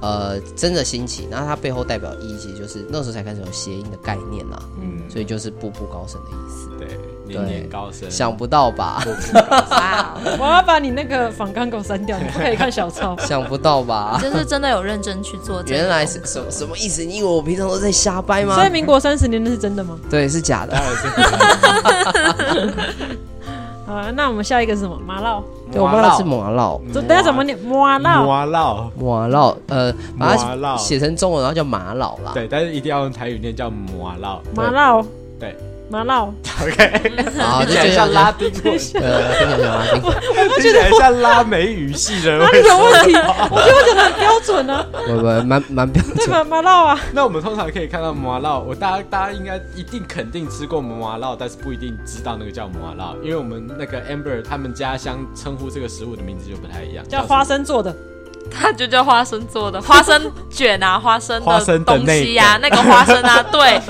S2: 呃，真的兴起，那它背后代表意义，其实就是那时候才开始有谐音的概念啦。嗯，所以就是步步高升的意思。
S4: 对，年年高升。
S2: 想不到吧？
S1: 步步高升。我要把你那个仿钢给我删掉，你不可以看小抄。
S2: 想不到吧？
S3: 就是真的有认真去做。
S2: 原来是什么什么意思？你以为我平常都在瞎掰吗？
S1: 所以民国三十年那是真的吗？
S2: 对，是假的。
S1: 好，那我们下一个是什么？麻烙。
S2: 对，我不知道是麻烙。
S1: 等下怎么念？麻烙。
S4: 麻烙。
S2: 麻烙。呃，把它写成中文，然后叫马烙啦。
S4: 对，但是一定要用台语念，叫麻烙。
S1: 麻烙。
S4: 对。
S1: 麻烙
S4: ，OK，
S2: 好，
S4: 听起来像拉丁语，
S2: 呃，听起来像拉丁语，
S4: 听起来像拉美语系的，
S1: 哪里有问题？我觉得我讲的很标准呢，
S2: 不不，蛮蛮标准，
S1: 对吧？麻烙啊，
S4: 那我们通常可以看到麻烙，我大家大家应该一定肯定吃过麻烙，但是不一定知道那个叫麻烙，因为我们那个 Amber 他们家乡称呼这个食物的名字就不太一样，
S1: 叫花生做的。
S3: 它就叫花生做的花生卷啊，花生的东西呀、啊，那个花生啊，对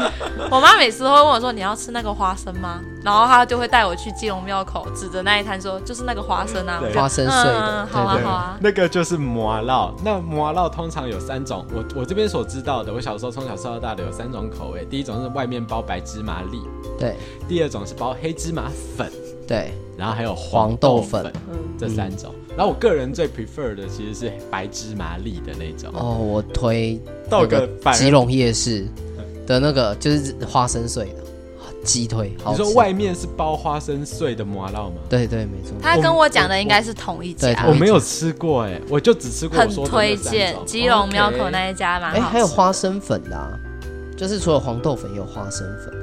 S3: 我妈每次都会问我说：“你要吃那个花生吗？”然后她就会带我去基隆庙口，指着那一摊说：“就是那个花生啊，
S2: 花生碎的。
S3: 嗯”好啊，好啊，
S4: 那个就是麻烙。那麻烙通常有三种，我我这边所知道的，我小时候从小吃到大的有三种口味。第一种是外面包白芝麻粒，
S2: 对；
S4: 第二种是包黑芝麻粉，
S2: 对；
S4: 然后还有黄豆粉，嗯，这三种。然后我个人最 prefer 的其实是白芝麻粒的那种
S2: 哦，我推到个吉隆夜市的那个就是花生碎的鸡腿。
S4: 你说外面是包花生碎的麻烙吗？
S2: 对对，没错。
S3: 他跟我讲的应该是同一家，
S4: 我没有吃过哎，我就只吃过。
S3: 很推荐基隆庙口那一家嘛。
S2: 哎，还有花生粉的，就是除了黄豆粉，也有花生粉。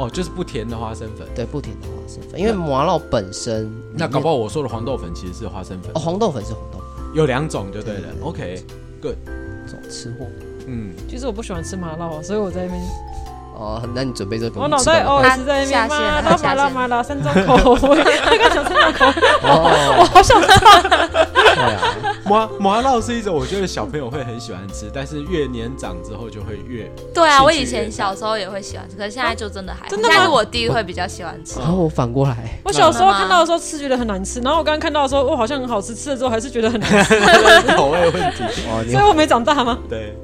S4: 哦，就是不甜的花生粉，
S2: 对，不甜的花生粉，因为麻辣本身，
S4: 那搞不好我说的黄豆粉其实是花生粉。
S2: 哦，黄豆粉是黄豆粉，
S4: 有两种就对了。OK，Good，
S2: 这种吃货，
S4: 嗯，
S1: 其实我不喜欢吃麻烙啊，所以我在那边，
S2: 哦，那你准备这个？
S1: 我脑袋哦是在那边吗？他买了买了三种口味，他刚讲三种口味，我好想唱。
S4: 对啊，麻麻辣是一种我觉得小朋友会很喜欢吃，但是越年长之后就会越。
S3: 对啊，我以前小时候也会喜欢吃，可是现在就真的还。真的吗？现在我弟会比较喜欢吃。
S2: 然后我反过来，
S1: 我小时候看到的时候吃觉得很难吃，然后我刚刚看到的时候，哇，好像很好吃，吃了之后还是觉得很难吃。
S4: 口味问题，
S1: 所以我没长大吗？
S4: 对。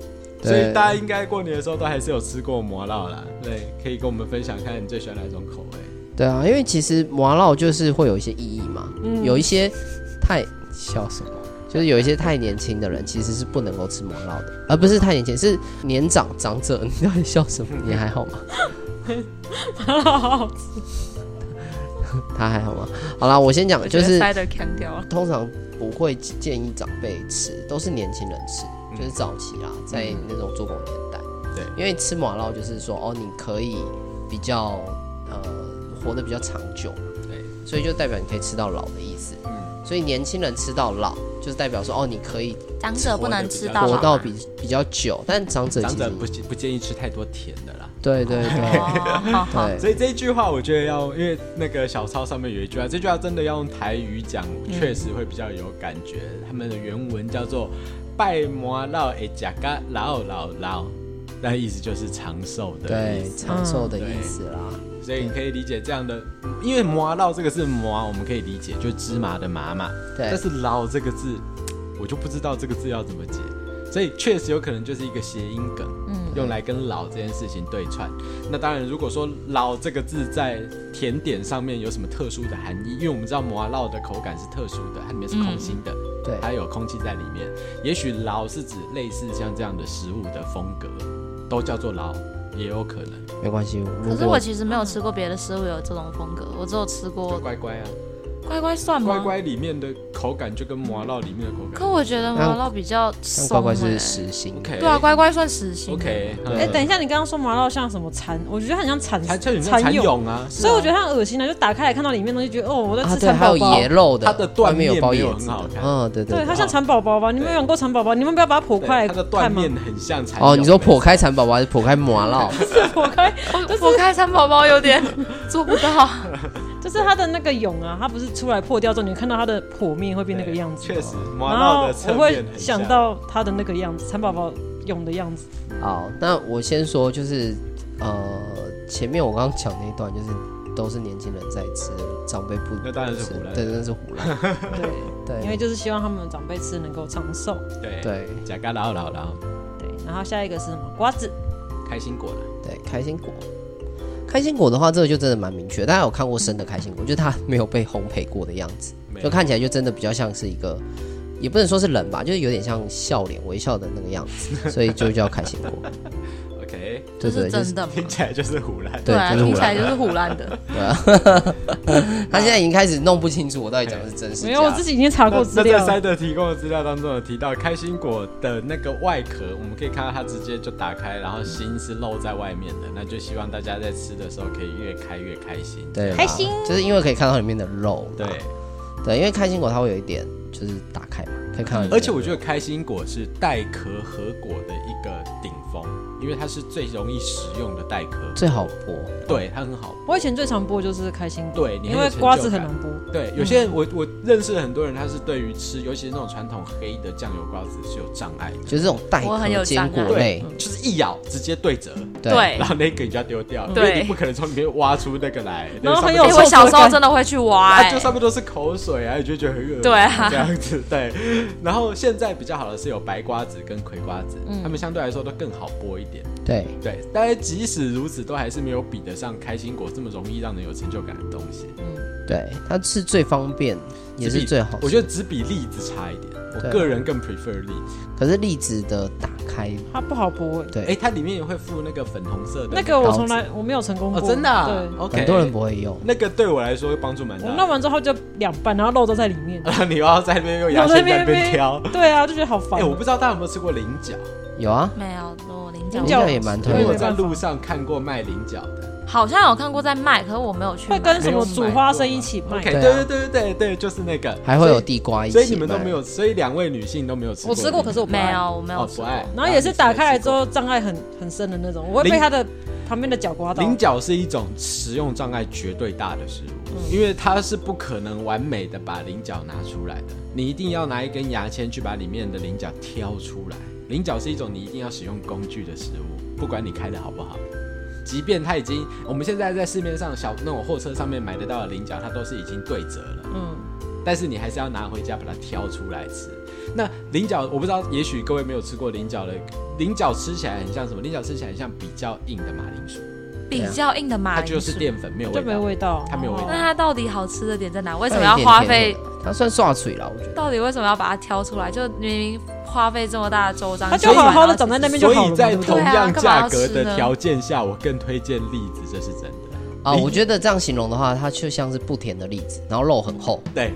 S4: 所以大家应该过年的时候都还是有吃过麻辣啦，对，可以跟我们分享看你最喜欢哪种口味？
S2: 对啊，因为其实麻辣就是会有一些意义嘛，嗯、有一些太笑什么，就是有一些太年轻的人其实是不能够吃麻辣的，而不是太年轻，是年长长者。你到底笑什么？你还好吗？
S1: 麻辣好好吃，
S2: 他还好吗？好啦，我先讲，就是通常不会建议长辈吃，都是年轻人吃。就是早期啦，在那种做工年代，对，因为吃麻辣就是说，哦，你可以比较呃活得比较长久，对，所以就代表你可以吃到老的意思，嗯，所以年轻人吃到老，就是代表说，哦，你可以
S3: 长者不能吃到
S2: 活到比比较久，但长者
S4: 长者不不建议吃太多甜的啦，
S2: 对对对，
S4: 对，所以这一句话我觉得要，因为那个小抄上面有一句话，这句话真的要用台语讲，确实会比较有感觉，他们的原文叫做。拜摩老诶甲嘎老老老，那意思就是长寿的，
S2: 对，长寿的意思啦。
S4: 所以你可以理解这样的，因为麻烙这个是麻，我们可以理解就是芝麻的麻嘛。对。但是老这个字，我就不知道这个字要怎么解，所以确实有可能就是一个谐音梗，嗯，用来跟老这件事情对串。那当然，如果说老这个字在甜点上面有什么特殊的含义，因为我们知道麻烙的口感是特殊的，它里面是空心的。嗯对，还有空气在里面，也许老是指类似像这样的食物的风格，都叫做老，也有可能，
S2: 没关系。
S3: 可是我其实没有吃过别的食物有这种风格，我只有吃过
S4: 乖乖啊。
S3: 乖乖算吗？
S4: 乖乖里面的口感就跟麻辣里面的口感。
S3: 可我觉得麻辣比较松。
S2: 乖乖是实心。
S3: 对啊，乖乖算实心。
S4: OK。
S1: 哎，等一下，你刚刚说麻辣像什么蚕？我觉得很像蚕蚕
S4: 蛹啊。
S1: 所以我觉得它恶心啊，就打开来看到里面东西，觉得哦，我在吃蚕宝宝。
S2: 还有野肉的，
S4: 它的断面有
S2: 包
S4: 也很好看。
S2: 嗯，对对。
S1: 对，它像蚕宝宝吧？你们有养过蚕宝宝？你们不要把它剖开。
S4: 它的断面很像蚕。
S2: 哦，你说剖开蚕宝宝还是剖开麻辣？
S1: 剖开，
S3: 剖开蚕宝宝有点做不到。
S1: 就是它的那个蛹啊，它不是出来破掉之后，你看到它的剖面会变那个样子。
S4: 确实，
S1: 然后我会想到它的那个样子，蚕宝宝蛹的样子。
S2: 好，那我先说，就是呃，前面我刚刚讲那一段，就是都是年轻人在吃，长辈不，
S4: 那当然是唬烂，
S2: 对，真的是唬烂。
S1: 对对，因为就是希望他们长辈吃能够长寿。
S4: 对对，假嘎老老老。
S1: 对，然后下一个是什么？瓜子，
S4: 开心果了。
S2: 对，开心果。开心果的话，这个就真的蛮明确。大家有看过生的开心果，就它没有被烘焙过的样子，就看起来就真的比较像是一个，也不能说是人吧，就是有点像笑脸微笑的那个样子，所以就叫开心果。
S3: 这是真的，
S4: 听起来就是胡乱，
S3: 对，听起来就是胡乱的。
S2: 对啊，他现在已经开始弄不清楚我到底讲的是真实。
S1: 没有，我自己已经查过资料。
S4: 在塞德提供的资料当中有提到，开心果的那个外壳，我们可以看到它直接就打开，然后心是露在外面的，那就希望大家在吃的时候可以越开越开心。
S2: 对，
S1: 开心，
S2: 就是因为可以看到里面的肉。
S4: 对，
S2: 对，因为开心果它会有一点，就是打开嘛，可以看到。
S4: 而且我觉得开心果是带壳核果的一个顶峰。因为它是最容易使用的带壳，
S2: 最好剥，
S4: 对，它很好。
S1: 我以前最常剥就是开心果，
S4: 对，
S1: 因为瓜子很难剥。
S4: 对，有些人我我认识很多人，他是对于吃，尤其是那种传统黑的酱油瓜子是有障碍的，
S2: 就是这种带壳坚果类，
S4: 就是一咬直接对折，
S3: 对，
S4: 然后那个你就要丢掉，因为你不可能从里面挖出那个来。
S3: 然后很有，我小时候真的会去挖，
S4: 就上面都是口水啊，你就觉得很恶心，
S3: 对啊，
S4: 这样子对。然后现在比较好的是有白瓜子跟葵瓜子，他们相对来说都更好剥一点，
S2: 对。
S4: 对，但是即使如此，都还是没有比得上开心果这么容易让人有成就感的东西。嗯，
S2: 对，它是最方便，也是最好。
S4: 我觉得只比栗子差一点，我个人更 prefer 栗子。
S2: 可是栗子的打开
S1: 它不好剥。
S2: 对，
S4: 哎，它里面也会附那个粉红色的。
S1: 那个我从来我没有成功过，
S4: 真的。
S1: 对
S4: ，OK，
S2: 很多人不会用。
S4: 那个对我来说帮助蛮大。
S1: 我弄完之后就两半，然后肉都在里面。
S4: 你要在那边用牙签在那边挑。
S1: 对啊，就觉得好烦。
S4: 哎，我不知道大家有没有吃过菱角？
S2: 有啊，
S3: 没有。
S2: 菱角也蛮特别，
S4: 我在路上看过卖菱角的，
S3: 好像有看过在卖，可是我没有去。
S1: 会跟什么煮花生一起卖？
S4: 对对对对对对，就是那个，
S2: 还会有地瓜一起。
S4: 所以你们都没有，所以两位女性都没有吃过。
S1: 我吃过，可是我
S3: 没有，我没有
S4: 不爱。
S1: 然后也是打开来之后障碍很很深的那种，我会被它的旁边的角刮到。
S4: 菱角是一种食用障碍绝对大的食物，嗯、因为它是不可能完美的把菱角拿出来的，你一定要拿一根牙签去把里面的菱角挑出来。菱角是一种你一定要使用工具的食物，不管你开的好不好，即便它已经，我们现在在市面上小那种货车上面买得到的菱角，它都是已经对折了，嗯，但是你还是要拿回家把它挑出来吃。那菱角我不知道，也许各位没有吃过菱角的，菱角吃起来很像什么？菱角吃起来很像比较硬的马铃薯，
S3: 比较硬的马铃薯，
S4: 它就是淀粉，没有味道，
S1: 就没味道，
S4: 它没有味道。
S3: 那它到底好吃的点在哪？为什么要花费？
S2: 它算刷嘴了，我觉得。
S3: 到底为什么要把它挑出来？就明明花费这么大的周章，
S1: 它就好好的长在那边就好了。
S4: 所以在同样价格的条件下，我更推荐栗子，这是真的
S2: 啊。我觉得这样形容的话，它就像是不甜的栗子，然后肉很厚。
S4: 对。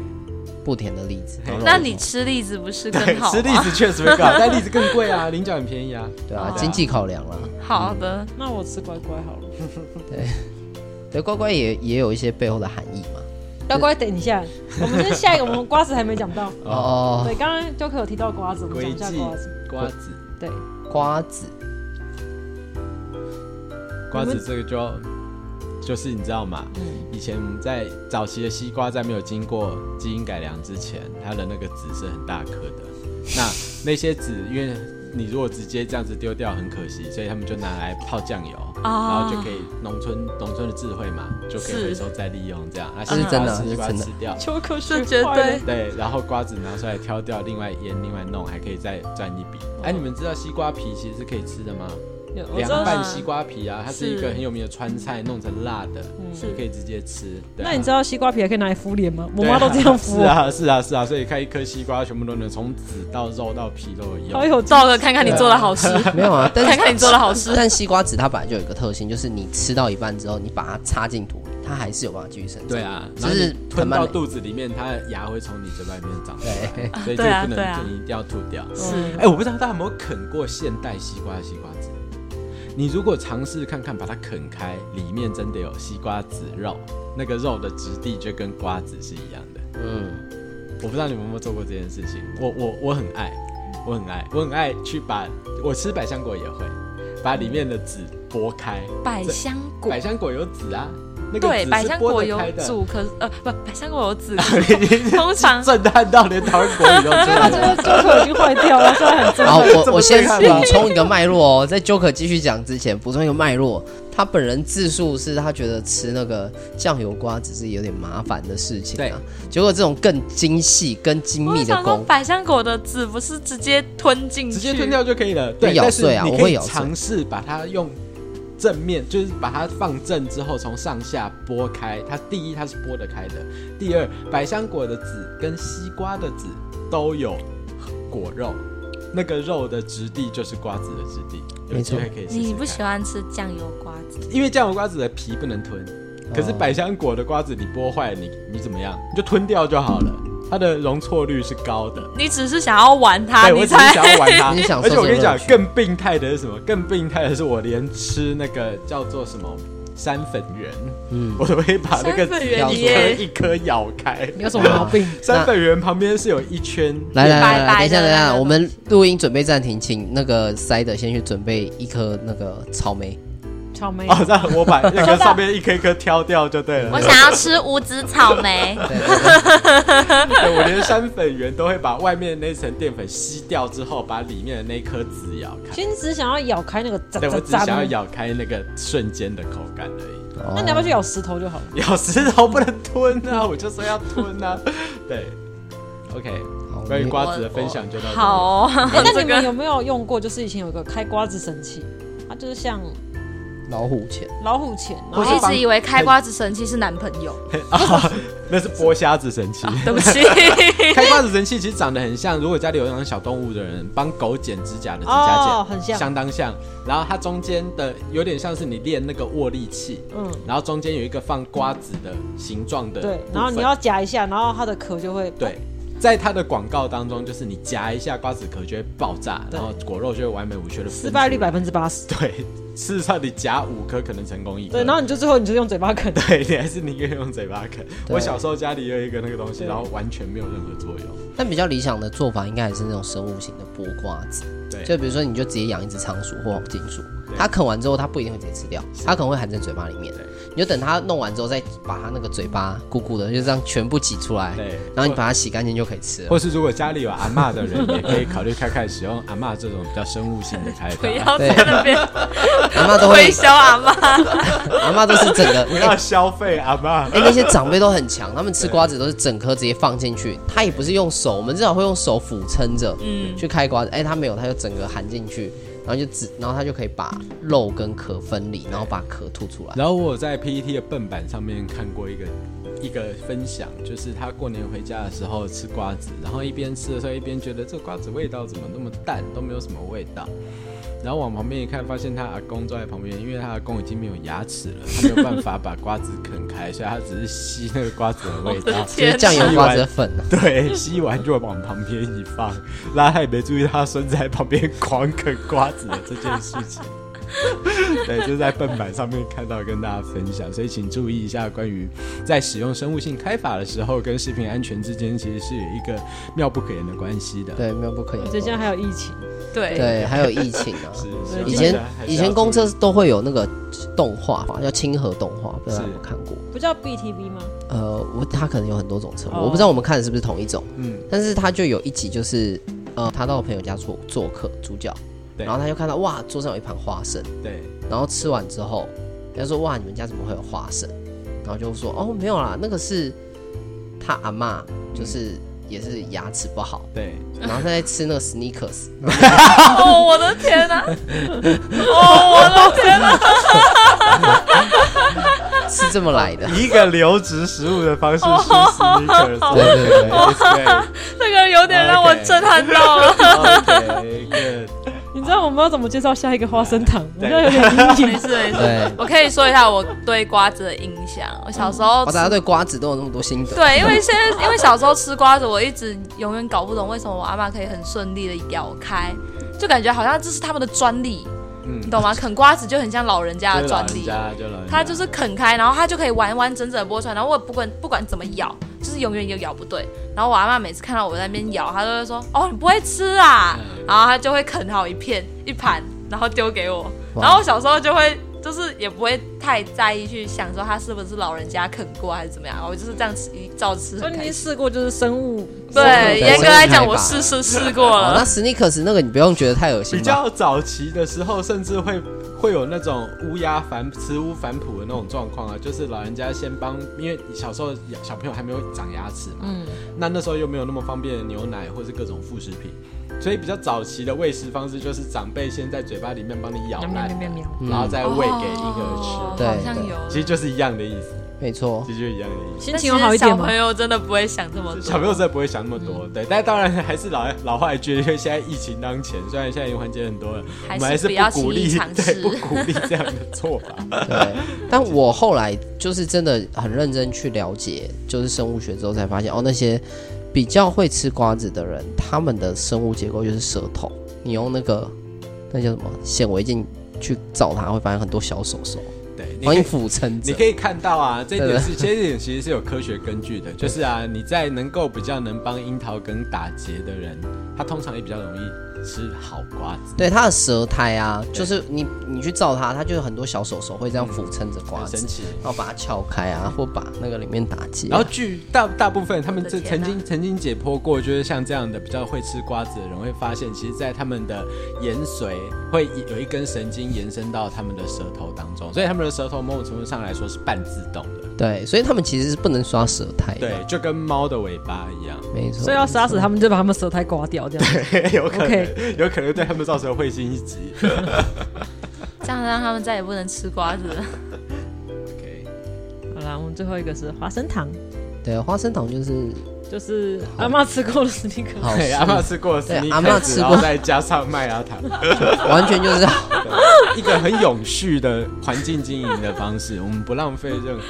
S2: 不甜的栗子，
S3: 那你吃栗子不是更好？
S4: 吃栗子确实会更好，但栗子更贵啊，菱角很便宜啊，
S2: 对啊，经济考量了。
S3: 好的，
S1: 那我吃乖乖好了。
S2: 对，对，乖乖也也有一些背后的含义嘛。
S1: 乖乖，等一下，我们先下一个，我们瓜子还没讲到哦。对，刚刚 Joker 有提到瓜子，我们讲一下瓜子。
S4: 瓜子，
S1: 对，
S2: 瓜子，
S4: 瓜子这个就。就是你知道吗？嗯，以前在早期的西瓜在没有经过基因改良之前，它的那个籽是很大颗的。那那些籽，因为你如果直接这样子丢掉很可惜，所以他们就拿来泡酱油，然后就可以农村农村的智慧嘛，就可以回收再利用这样。那是真的，西瓜吃掉，
S1: 秋可是绝对
S4: 对。然后瓜子拿出来挑掉，另外腌，另外弄，还可以再赚一笔。哎，你们知道西瓜皮其实是可以吃的吗？凉拌西瓜皮啊，它是一个很有名的川菜，弄成辣的，是可以直接吃。
S1: 那你知道西瓜皮还可以拿来敷脸吗？我妈都这样敷。
S4: 是啊，是啊，是啊，所以看一颗西瓜，全部都能从籽到肉到皮都有。
S1: 好有
S3: 道的，看看你做的好吃。
S2: 没有啊，
S3: 看看你做的好吃。
S2: 但西瓜籽它本来就有一个特性，就是你吃到一半之后，你把它插进土里，它还是有办法继续生长。
S4: 对啊，就是吞到肚子里面，它的芽会从你嘴巴里面长出来，所以就不能，你一定要吐掉。是，哎，我不知道大家有没有啃过现代西瓜的西瓜籽。你如果尝试看看，把它啃开，里面真的有西瓜籽肉，那个肉的质地就跟瓜子是一样的。嗯，我不知道你们有没有做过这件事情。我我我很爱，我很爱，我很爱去把，我吃百香果也会把里面的籽剥开。
S3: 百香果，
S4: 百香果有籽啊。
S3: 对，百香果有籽，可是呃不，百香果有籽，通常
S4: 震撼到连台湾国语都 震撼。
S1: 这个 Joker 已经坏掉了，现在很震撼。
S2: 好，我 我先补充一个脉络哦，在 Joker 继续讲之前，补充一个脉络。他本人自述是他觉得吃那个酱油瓜子是有点麻烦的事情啊。结果这种更精细、更精密的工，
S3: 百香果的籽不是直接吞进去，
S4: 直接吞掉就可以了。对，
S2: 咬碎啊，我会咬碎。
S4: 尝试把它用。正面就是把它放正之后，从上下剥开。它第一，它是剥得开的；第二，百香果的籽跟西瓜的籽都有果肉，那个肉的质地就是瓜子的质地。有机会可以试试。
S3: 你不喜欢吃酱油瓜子？
S4: 因为酱油瓜子的皮不能吞，可是百香果的瓜子你剥坏，你你怎么样？你就吞掉就好了。它的容错率是高的，
S3: 你只是想要玩它，
S4: 对，我只是想要玩它。而且我跟你讲，更病态的是什么？更病态的是我连吃那个叫做什么山粉圆，嗯，我都会把那个一颗一颗咬开。
S1: 你有什么毛病？
S4: 山粉圆旁边是有一圈。
S2: 来来来，等一下等一下，我们录音准备暂停，请那个塞的先去准备一颗那个草莓。
S1: 草莓
S4: 哦，这我把那个 上面一颗一颗挑掉就对了。
S3: 我想要吃无籽草莓。
S4: 对，我连山粉圆都会把外面那层淀粉吸掉之后，把里面的那颗籽咬开。
S1: 其实只想要咬开那个，
S4: 对，我只想要咬开那个瞬间的口感而已。
S1: 那你要不要去咬石头就好了？
S4: 咬石头不能吞啊！我就说要吞啊。对，OK，关于瓜子的分享就到这里。
S3: 好，
S1: 那你们有没有用过？就是以前有个开瓜子神器，它就是像。
S2: 老虎钳，
S1: 老虎钳。
S3: 我一直以为开瓜子神器是男朋友，
S4: 那是剥虾子神器。
S3: 对不起，
S4: 开瓜子神器其实长得很像，如果家里有养小动物的人，帮狗剪指甲的指甲剪，
S1: 很像，
S4: 相当像。然后它中间的有点像是你练那个握力器，嗯，然后中间有一个放瓜子的形状的，
S1: 对，然后你要夹一下，然后它的壳就会
S4: 对。在它的广告当中，就是你夹一下瓜子壳就会爆炸，然后果肉就会完美无缺的。
S1: 失败率百分之八十。
S4: 对，事实上你夹五颗可能成功一颗。
S1: 对，然后你就最后你就用嘴巴啃。
S4: 对，你还是宁愿用嘴巴啃。我小时候家里有一个那个东西，然后完全没有任何作用。
S2: 但比较理想的做法应该还是那种生物型的剥瓜子。对，就比如说你就直接养一只仓鼠或金鼠，它啃完之后，它不一定会直接吃掉，它可能会含在嘴巴里面。你就等它弄完之后，再把它那个嘴巴鼓鼓的，就这样全部挤出来。对，然后你把它洗干净就可以吃了。
S4: 或是如果家里有阿嬷的人，也可以考虑看看使用阿嬷这种比较生物性的开发。
S3: 不要在那边，
S2: 阿嬷都会
S3: 消阿嬷，
S2: 阿嬷都是整个
S4: 不要消费阿嬷。
S2: 哎，那些长辈都很强，他们吃瓜子都是整颗直接放进去，他也不是用手，我们至少会用手俯撑着，嗯，去开瓜子。哎，他没有，他就整个含进去。然后就只，然后它就可以把肉跟壳分离，然后把壳吐出来。
S4: 然后我在 PET 的笨板上面看过一个一个分享，就是他过年回家的时候吃瓜子，然后一边吃的时候一边觉得这瓜子味道怎么那么淡，都没有什么味道。然后往旁边一看，发现他阿公坐在旁边，因为他阿公已经没有牙齿了，他没有办法把瓜子啃开，所以他只是吸那个瓜子的味道，
S2: 就是酱油瓜子粉。
S4: 对，吸完就往旁边一放，然后他也没注意他孙子在旁边狂啃瓜子的这件事情。对，就在笨板上面看到，跟大家分享，所以请注意一下，关于在使用生物性开法的时候，跟食品安全之间其实是有一个妙不可言的关系的。
S2: 对，妙不可言。
S1: 而且现在还有疫情，
S3: 对
S2: 对，还有疫情啊。是是。以前以前公车都会有那个动画嘛，叫清河动画，不知道有没有看过？
S1: 不叫 BTV 吗？
S2: 呃，我他可能有很多种称呼，我不知道我们看的是不是同一种。嗯。但是他就有一集，就是呃，他到我朋友家做做客，主角。然后他就看到哇，桌上有一盘花生。对。然后吃完之后，他说哇，你们家怎么会有花生？然后就说哦，没有啦，那个是他阿妈，就是也是牙齿不好。对。然后他在吃那个 sneakers。
S3: 哦，我的天哪！哦，我的天哪！
S2: 是这么来的，
S4: 一个流质食物的方式吃 sneakers，。对对对。
S3: 这个有点让我震撼到了。
S1: 你知道我们要怎么介绍下一个花生糖？我现在有点阴影。
S3: 没事没事，我可以说一下我对瓜子的印象。我小时候，
S2: 大家对瓜子都有那么多心得。
S3: 对，因为现在因为小时候吃瓜子，我一直永远搞不懂为什么我阿妈可以很顺利的咬开，就感觉好像这是他们的专利。你懂吗？啃瓜子就很像老人家的专利，他就是啃开，然后他就可以完完整整的剥出来，然后我不管不管怎么咬，就是永远也咬不对。然后我阿妈每次看到我在那边咬，她都会说：“哦，你不会吃啊？”然后她就会啃好一片一盘，然后丢给我。然后我小时候就会。就是也不会太在意去想说他是不是老人家啃过还是怎么样，我就是这样吃一照吃。
S1: 所以你试过就是生物？
S3: 对，严格来讲我试试试过了。
S2: 那史尼克斯那个你不用觉得太恶心。
S4: 比较早期的时候，甚至会会有那种乌鸦反吃乌反哺的那种状况啊，就是老人家先帮，因为小时候小朋友还没有长牙齿嘛，嗯，那那时候又没有那么方便的牛奶或是各种副食品。所以比较早期的喂食方式就是长辈先在嘴巴里面帮你咬烂，然后再喂给婴儿吃。
S2: 对，
S4: 其实就是一样的意思。
S2: 没错，
S4: 其实就一样的意思。
S1: 心情好一点吗？
S3: 小朋友真的不会想这么多。
S4: 小朋友真的不会想那么多。对，但当然还是老老话一句，因为现在疫情当前，虽然现在已经缓解很多了，我们还是不鼓励，对，不鼓励这样的做法。
S2: 对，但我后来就是真的很认真去了解，就是生物学之后才发现，哦，那些。比较会吃瓜子的人，他们的生物结构就是舌头。你用那个那叫什么显微镜去照它，会发现很多小手手。对，欢迎俯撑。
S4: 你可以看到啊，这一点是，这一点其实是有科学根据的。就是啊，你在能够比较能帮樱桃梗打结的人，他通常也比较容易。吃好瓜子，
S2: 对它的舌苔啊，就是你你去照它，它就有很多小手手会这样俯撑着瓜子，神奇，然后把它撬开啊，或把那个里面打结。
S4: 然后据大大部分他们这曾经曾经解剖过，就是像这样的比较会吃瓜子的人会发现，其实，在他们的延髓会有一根神经延伸到他们的舌头当中，所以他们的舌头某种程度上来说是半自动的。
S2: 对，所以他们其实是不能刷舌苔的。
S4: 对，就跟猫的尾巴一样。
S2: 没错。
S1: 所以要杀死他们，就把他们舌苔刮掉，这样。
S4: 对，有可能，Okay. 有可能对他们造成会心一击。
S3: 这样让他们再也不能吃瓜子了。
S1: OK。好啦，我们最后一个是花生糖。
S2: 对，花生糖就是
S1: 就是阿妈吃过的斯尼克。
S4: 对，阿妈吃过的斯尼克。
S2: 阿嬷吃过，
S4: 再加上麦芽糖，
S2: 完全就是。
S4: 一个很永续的环境经营的方式，我们不浪费任何，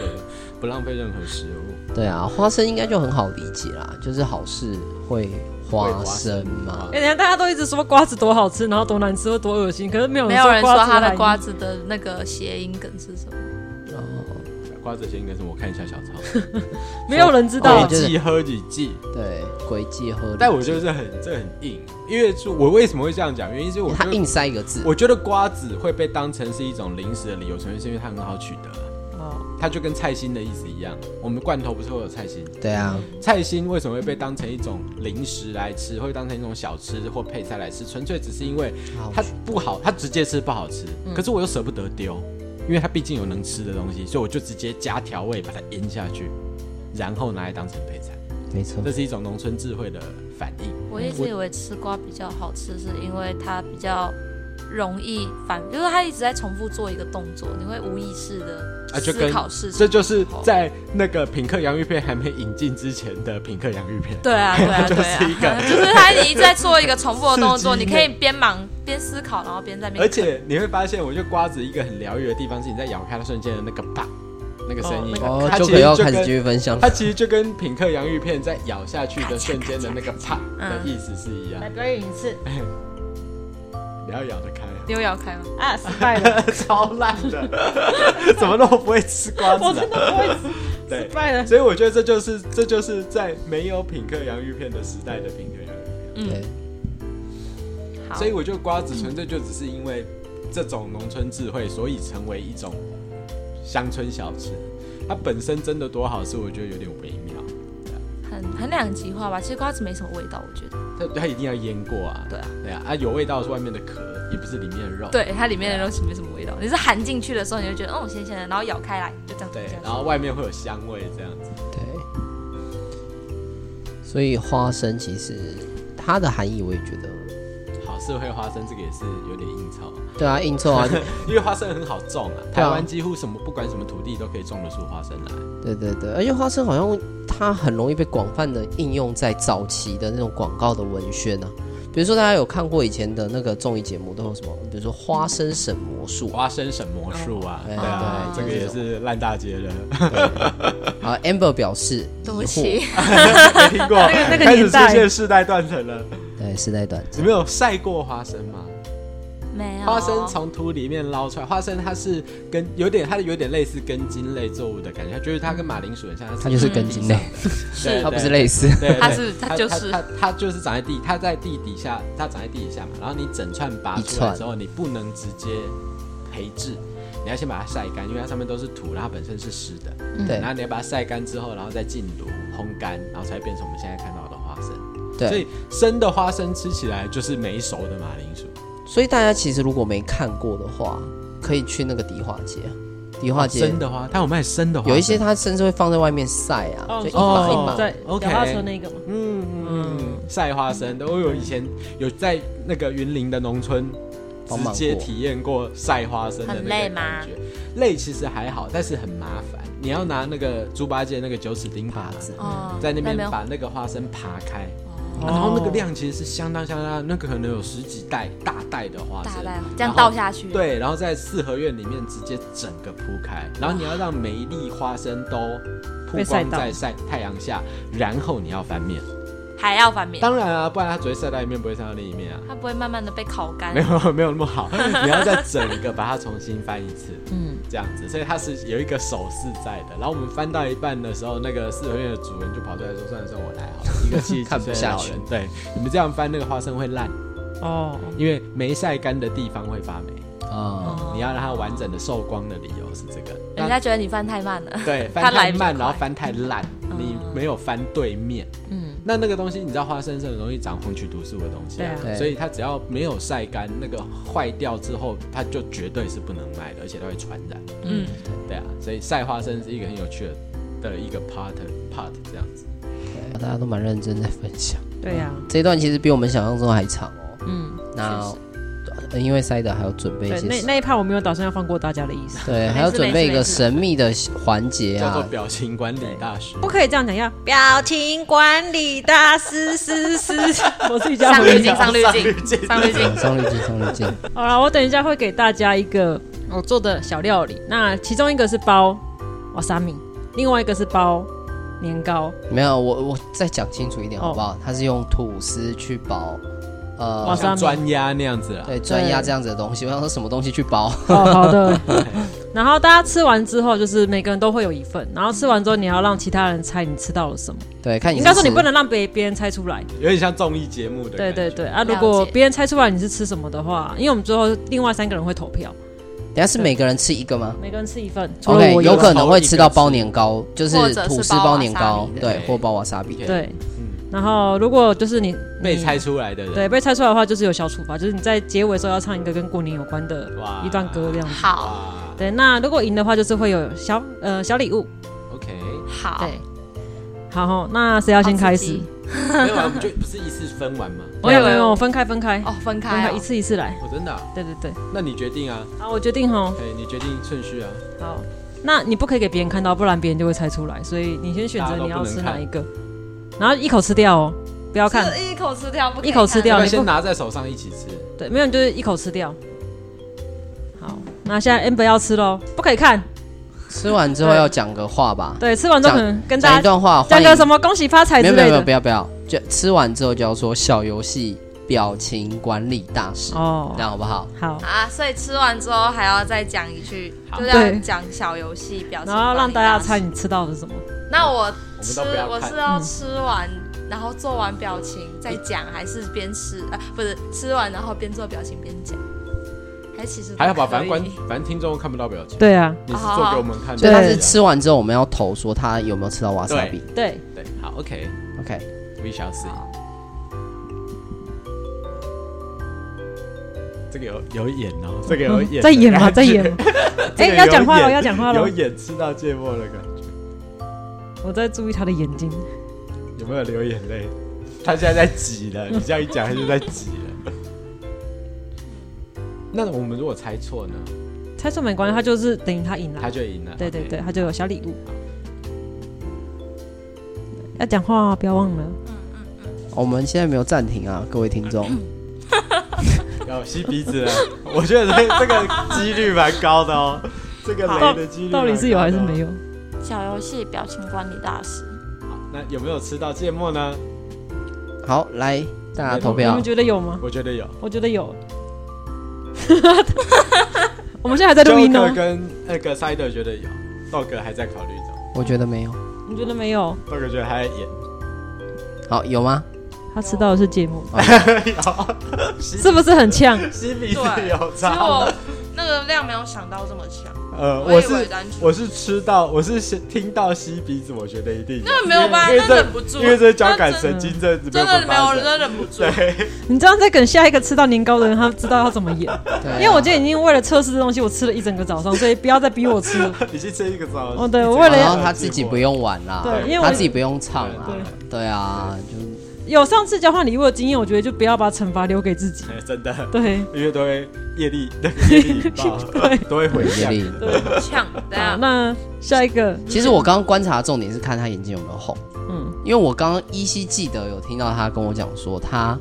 S4: 不浪费任何食物。
S2: 对啊，花生应该就很好理解啦，就是好事会花生嘛。
S1: 哎，你看大家都一直说瓜子多好吃，然后多难吃，或多恶心，可是没有人
S3: 没有人说他的瓜子的那个谐音梗是什么？
S4: 哦，瓜子先应该是我看一下小抄，
S1: 没有人知道。
S4: 诡计喝几季，
S2: 对，鬼计喝。
S4: 但我觉得这很这很硬，因为我为什么会这样讲？原因是我
S2: 他硬塞一个字。
S4: 我觉得瓜子会被当成是一种零食的理由，纯粹是因为它很好取得。它就跟菜心的意思一样，我们罐头不是会有菜心？
S2: 对啊，
S4: 菜心为什么会被当成一种零食来吃，会当成一种小吃或配菜来吃？纯粹只是因为它不好，它直接吃不好吃，可是我又舍不得丢，因为它毕竟有能吃的东西，所以我就直接加调味把它腌下去，然后拿来当成配菜。
S2: 没错，
S4: 这是一种农村智慧的反应。
S3: 我一直以为吃瓜比较好吃，是因为它比较。容易反，就是他一直在重复做一个动作，你会无意识的思考事情。
S4: 这就是在那个品客洋芋片还没引进之前的品客洋芋片。
S3: 对啊，对啊，对啊，就是一个，就是他一直在做一个重复的动作，你可以边忙边思考，然后边在边。
S4: 而且你会发现，我觉得瓜子一个很疗愈的地方是，你在咬开的瞬间的那个啪，那个声音，
S2: 哦，它其实要开始继续分享。
S4: 它其实就跟品客洋芋片在咬下去的瞬间的那个啪的意思是一样。
S1: 来表演一次。
S4: 你要咬得开，
S3: 你有咬开吗？
S1: 啊，失败了，
S4: 超烂的，怎么那么不会吃瓜子？
S1: 我真的不会吃，
S4: 对，
S1: 失败了。
S4: 所以我觉得这就是这就是在没有品客洋芋片的时代的品客洋芋片。
S2: 对，
S4: 所以我觉得瓜子纯粹就只是因为这种农村智慧，所以成为一种乡村小吃。它本身真的多好吃，我觉得有点微妙，
S3: 很很两极化吧。其实瓜子没什么味道，我觉得。
S4: 它它一定要腌过啊！
S3: 对啊，
S4: 对啊，啊有味道是外面的壳，也不是里面的肉。
S3: 对，它里面的肉其实没什么味道，你是含进去的时候，你就觉得哦咸咸的，然后咬开来就这样子。
S4: 对，然后外面会有香味这样子。
S2: 对。所以花生其实它的含义，我也觉得
S4: 好，社会花生这个也是有点硬凑。
S2: 对啊，硬凑啊，
S4: 因为花生很好种啊，台湾几乎什么不管什么土地都可以种得出花生来。
S2: 对对对，而且花生好像。它很容易被广泛的应用在早期的那种广告的文宣啊，比如说大家有看过以前的那个综艺节目都有什么？比如说花生省魔术，
S4: 花生省魔术啊，对啊，这个也是烂大街
S2: 的。啊，Amber 表示，
S3: 对不起，
S4: 没听过，那个开始出现世代断层了。
S2: 对，世代断层。
S4: 你没有晒过花生吗？
S3: 没有。
S4: 花生从土里面捞出来，花生它是跟有点，它有点类似根茎类作物的感觉，就是它跟马铃薯很像，
S2: 它就是根茎类，是。它不是类似，
S3: 它是它就是。
S4: 它它就是长在地，它在地底下，它长在地底下嘛，然后你整串拔出来之后，你不能直接培植，你要先把它晒干，因为它上面都是土，然后它本身是湿的，对，然后你要把它晒干之后，然后再浸炉烘干，然后才变成我们现在看到的花生，对，所以生的花生吃起来就是没熟的马铃薯。
S2: 所以大家其实如果没看过的话，可以去那个迪化街，迪化街
S4: 生的花，它有卖生的花，
S2: 有一些它甚至会放在外面晒啊，就一把一把。
S1: 对，OK，脚踏车那个嘛，
S4: 嗯嗯，晒花生的，我有以前有在那个云林的农村直接体验过晒花生的那个感觉。累吗？累其实还好，但是很麻烦，你要拿那个猪八戒那个九齿钉耙子，在那边把那个花生扒开。然后那个量其实是相当相当，那个可能有十几袋大袋的花生，
S3: 这样倒下去。
S4: 对，然后在四合院里面直接整个铺开，然后你要让每一粒花生都曝光在晒太阳下，然后你要翻面，
S3: 还要翻面。
S4: 当然啊，不然它只会晒到一面，不会晒到另一面啊。
S3: 它不会慢慢的被烤干。
S4: 没有 没有那么好，你要再整个把它重新翻一次。嗯。这样子，所以它是有一个手势在的。然后我们翻到一半的时候，那个四合院的主人就跑出来说：“算了算了，我来好了。”一个七十几岁的老人，对，你们这样翻那个花生会烂哦，因为没晒干的地方会发霉哦。你要让它完整的受光的理由是这个，
S3: 人家觉得你翻太慢了，
S4: 对，翻太慢，然后翻太烂，你没有翻对面，嗯。那那个东西，你知道花生是很容易长红曲毒素的东西啊，对，所以它只要没有晒干，那个坏掉之后，它就绝对是不能卖的，而且它会传染。嗯，对啊，所以晒花生是一个很有趣的的一个 part part 这样子。
S2: 对，大家都蛮认真在分享。
S1: 对呀，
S2: 这一段其实比我们想象中还长哦。嗯，那。因为塞德还要准备一些，
S1: 那那一趴我没有打算要放过大家的意思。
S2: 对，还要准备一个神秘的环节啊，
S4: 叫做表情管理大师。
S1: 不可以这样讲，要表情管理大师，师师。我自己叫
S3: 上滤镜，上滤镜，上滤镜，
S2: 上滤镜，上滤镜。
S1: 好了，我等一下会给大家一个我做的小料理。那其中一个是包瓦萨米，另外一个是包年糕。
S2: 没有，我我再讲清楚一点好不好？它是用吐司去包。呃，
S4: 像专压那样子啦。
S2: 对，专压这样子的东西，我想说什么东西去包？
S1: 哦，好的。然后大家吃完之后，就是每个人都会有一份。然后吃完之后，你要让其他人猜你吃到了什么。
S2: 对，看你
S1: 应该说你不能让别别人猜出来，
S4: 有点像综艺节目的。
S1: 对对对啊！如果别人猜出来你是吃什么的话，因为我们最后另外三个人会投票。
S2: 等下是每个人吃一个吗？
S1: 每个人吃一份。
S2: OK，有可能会吃到包年糕，就是吐司包年糕，对，或包瓦萨比。
S1: 对，然后如果就是你
S4: 被猜出来的人，
S1: 对，被猜出来的话就是有小处罚，就是你在结尾的时候要唱一个跟过年有关的一段歌这样子。
S3: 好。
S1: 对，那如果赢的话，就是会有小呃小礼物。
S4: OK，
S3: 好。
S1: 对，好，那谁要先开始？
S4: 没有，我们就不是一次分完吗？
S1: 没有没有，分开分开。
S3: 哦，分开，
S1: 一次一次来。
S4: 哦，真的？
S1: 对对对。
S4: 那你决定啊？
S1: 好，我决定哈。
S4: 对，你决定顺序啊。
S1: 好，那你不可以给别人看到，不然别人就会猜出来。所以你先选择你要吃哪一个，然后一口吃掉哦，不要看。
S3: 一口吃掉，不
S1: 一口吃掉，
S4: 你先拿在手上一起吃。
S1: 对，没有，就是一口吃掉。好那现在 Amber 要吃喽，不可以看。
S2: 吃完之后要讲个话吧。
S1: 对，吃完之后可能跟大家
S2: 讲一段话，
S1: 讲个什么恭喜发财之类的。
S2: 没有没有，不要不要，就吃完之后就要说小游戏表情管理大师哦，这样好不好？
S1: 好
S3: 啊，所以吃完之后还要再讲一句，就是要讲小游戏表情，
S1: 然后让大家猜你吃到的是什么。
S3: 那我吃我是要吃完然后做完表情再讲，还是边吃啊？不是吃完然后边做表情边讲？
S4: 还其实还好吧，反正观反正听众看不到表情。
S1: 对啊，
S4: 你是做给我们看的。
S2: 所以他是吃完之后，我们要投说他有没有吃到瓦萨比。
S1: 对
S4: 对，好，OK
S2: OK，We
S4: shall see。这个有有演哦，这个有演，
S1: 在演吗？在演。哎，要讲话了，要讲话了。
S4: 有演吃到芥末的感觉。
S1: 我在注意他的眼睛，
S4: 有没有流眼泪？他现在在挤了，你这样一讲，他就在挤了。那我们如果猜错呢？
S1: 猜错没关系，他就是等于他赢了，
S4: 他就赢了。
S1: 对对对，他就有小礼物。要讲话，不要忘了。
S2: 我们现在没有暂停啊，各位听众。
S4: 要吸鼻子了，我觉得这个几率蛮高的哦。这个雷的几率
S1: 到底是有还是没有？
S3: 小游戏表情管理大师。
S4: 好，那有没有吃到芥末呢？
S2: 好，来大家投票。
S1: 你们觉得有吗？
S4: 我觉得有，
S1: 我觉得有。我们现在还在录音呢。
S4: 跟那个 Cider 觉得有，豆哥还在考虑中。
S2: 我觉得没有。
S1: 你觉得没有？
S4: 豆哥觉得还在演。
S2: 好，有吗？
S1: 他吃到的是芥末。是不是很呛？
S4: 吸鼻子有差。
S3: 那个量没有想到这么强。
S4: 呃，我是我是吃到，我是听到吸鼻子，我觉得一定。
S3: 那没有办法，那忍不住，
S4: 因为这交感神经这
S3: 真的没有人忍不住。
S1: 你这样在等下一个吃到年糕的人，他知道要怎么演。因为我今天已经为了测试这东西，我吃了一整个早上，所以不要再逼我吃。
S4: 你去吃一个早上。
S1: 哦，对，我为了
S2: 然后他自己不用玩啦，
S1: 对，因为
S2: 他自己不用唱啊，对啊，就。
S1: 有上次交换礼物的经验，我觉得就不要把惩罚留给自己。
S4: 真的，
S1: 对，
S4: 因为都会业力，业力爆，对，都会毁业力。
S3: 呛，
S1: 好，那下一个，
S2: 其实我刚刚观察重点是看他眼睛有没有红。嗯，因为我刚刚依稀记得有听到他跟我讲说，他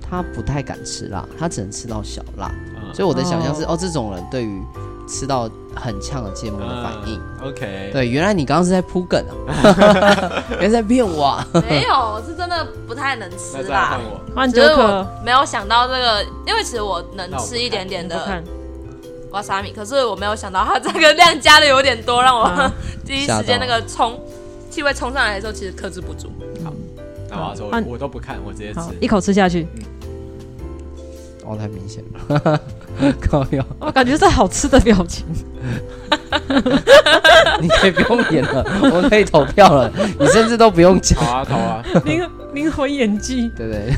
S2: 他不太敢吃辣，他只能吃到小辣。所以我的想象是，哦，这种人对于。吃到很呛的芥末的反应
S4: ，OK，
S2: 对，原来你刚刚是在铺梗啊，原来在骗我，
S3: 没有，是真的不太能吃啦。
S1: 换杰克，
S3: 没有想到这个，因为其实我能吃一点点的瓦萨米，可是我没有想到它这个量加的有点多，让我 第一时间那个冲气味冲上来的时候，其实克制不住。
S4: 好，那我要说，我都不看，我直接吃，
S1: 一口吃下去。
S2: 哦，太明显了。高腰，
S1: 我感觉是好吃的表情。
S2: 你可以不用演了，我们可以投票了。你甚至都不用讲。
S4: 投啊 投啊！
S1: 灵灵魂演技，
S2: 对不对？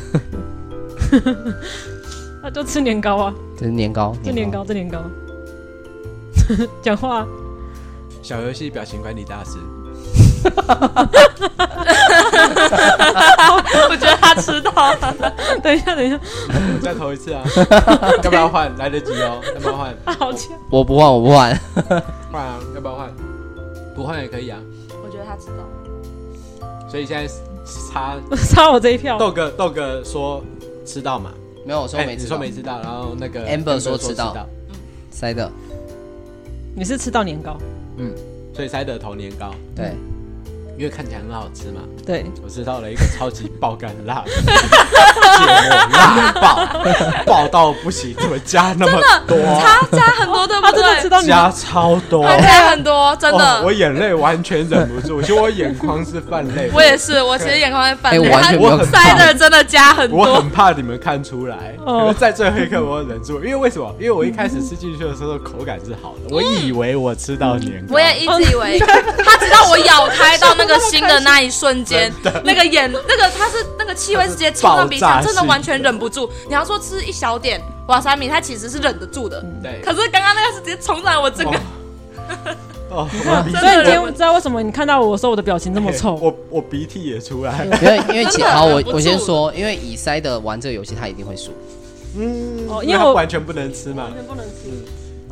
S1: 那就吃年糕啊！
S2: 这是年糕，
S1: 这年糕，这年糕。讲话。
S4: 小游戏表情管理大师。
S3: 我觉得他吃到了。
S1: 等一下，等一下，
S4: 再投一次啊！要不要换？来得及哦！要不要换？
S1: 好强！
S2: 我不换，我不换。
S4: 换啊！要不要换？不换也可以啊。
S3: 我觉得他知道。
S4: 所以现在差
S1: 差我这一票。
S4: 豆哥，豆哥说吃到嘛？
S2: 没有，我说没，你
S4: 说没吃到。然后那个
S2: Amber 说吃到。嗯，塞的。
S1: 你是吃到年糕。
S4: 嗯，所以塞的投年糕。
S2: 对。
S4: 因为看起来很好吃嘛。
S1: 对，
S4: 我吃到了一个超级爆干辣的芥末辣爆，爆到不行，怎么加那么多？
S3: 他加很多对不对？
S1: 知道
S4: 加超多，
S3: 他加很多，真的。
S4: 我眼泪完全忍不住，其实我眼眶是泛泪。
S3: 我也是，我其实眼眶在泛泪。
S2: 我
S3: 塞的真的加很多，
S4: 我很怕你们看出来。可是在最后一刻，我忍住，因为为什么？因为我一开始吃进去的时候口感是好的，我以为我吃到年糕。
S3: 我也一直以为，他直到我咬开到那个心的那一瞬间，那个眼，那个他是那个气味直接冲到鼻腔，真的完全忍不住。你要说吃一小点瓦萨米，他其实是忍得住的。
S4: 对。
S3: 可是刚刚那个是直接冲上来，我整个。
S4: 哦，
S1: 所以你今天知道为什么你看到我的时候，我的表情这么臭？
S4: 我我鼻涕也出来。
S2: 因为因为其好，我我先说，因为以塞的玩这个游戏，他一定会输。
S4: 嗯，哦，因为我完全不能吃嘛，完全不能吃。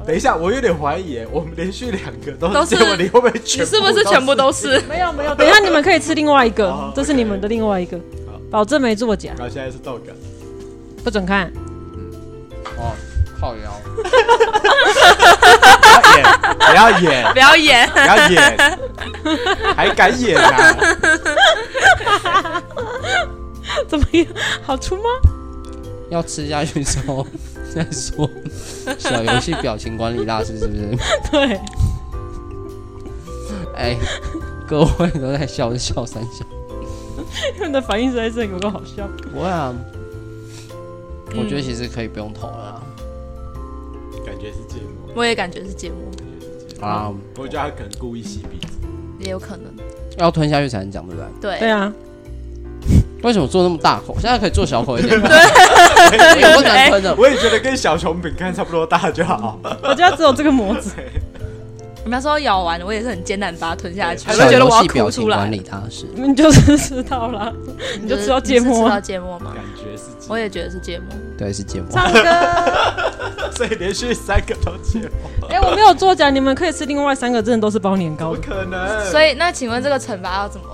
S4: 等一下，我有点怀疑，我们连续两个都是，你会不会全？
S3: 你是不是全部都是？
S1: 没有没有，等一下你们可以吃另外一个，这是你们的另外一个，保证没作假。
S4: 然后现在是豆梗，
S1: 不准看。
S2: 哦，靠腰。
S4: 不要演，
S3: 不要演，
S4: 不要演，还敢演啊？
S1: 怎么样？好吃吗？
S2: 要吃下去之后再说。小游戏表情管理大师是不是？
S1: 对。
S2: 哎，各位都在笑，就笑三下。
S1: 他们的反应实在是有够好笑。
S2: 不会啊，我觉得其实可以不用投了。
S4: 感觉是芥末。
S3: 我也感觉是芥末。
S4: 啊，我觉得他可能故意吸鼻子。
S3: 也有可能。
S2: 要吞下去才能讲，对不对？
S3: 对。
S1: 对啊。
S2: 为什么做那么大口？现在可以做小口一点 吗？对，有多难吞的。
S4: 我也觉得跟小熊饼干差不多大就好。
S1: 我家只有这个模子。
S3: 你们说咬完，我也是很艰难把它吞下去。
S2: 我就觉得我要哭出来管理大师，
S1: 你就是知道了，你就知道芥末。
S3: 知道芥末吗？
S4: 感觉是。
S3: 我也觉得是芥末。
S2: 对，是芥末。
S1: 唱歌。
S4: 所以连续三个都芥末。
S1: 哎，我没有作假，你们可以吃另外三个，真的都是包年糕。
S4: 不可能。
S3: 所以那请问这个惩罚要怎么？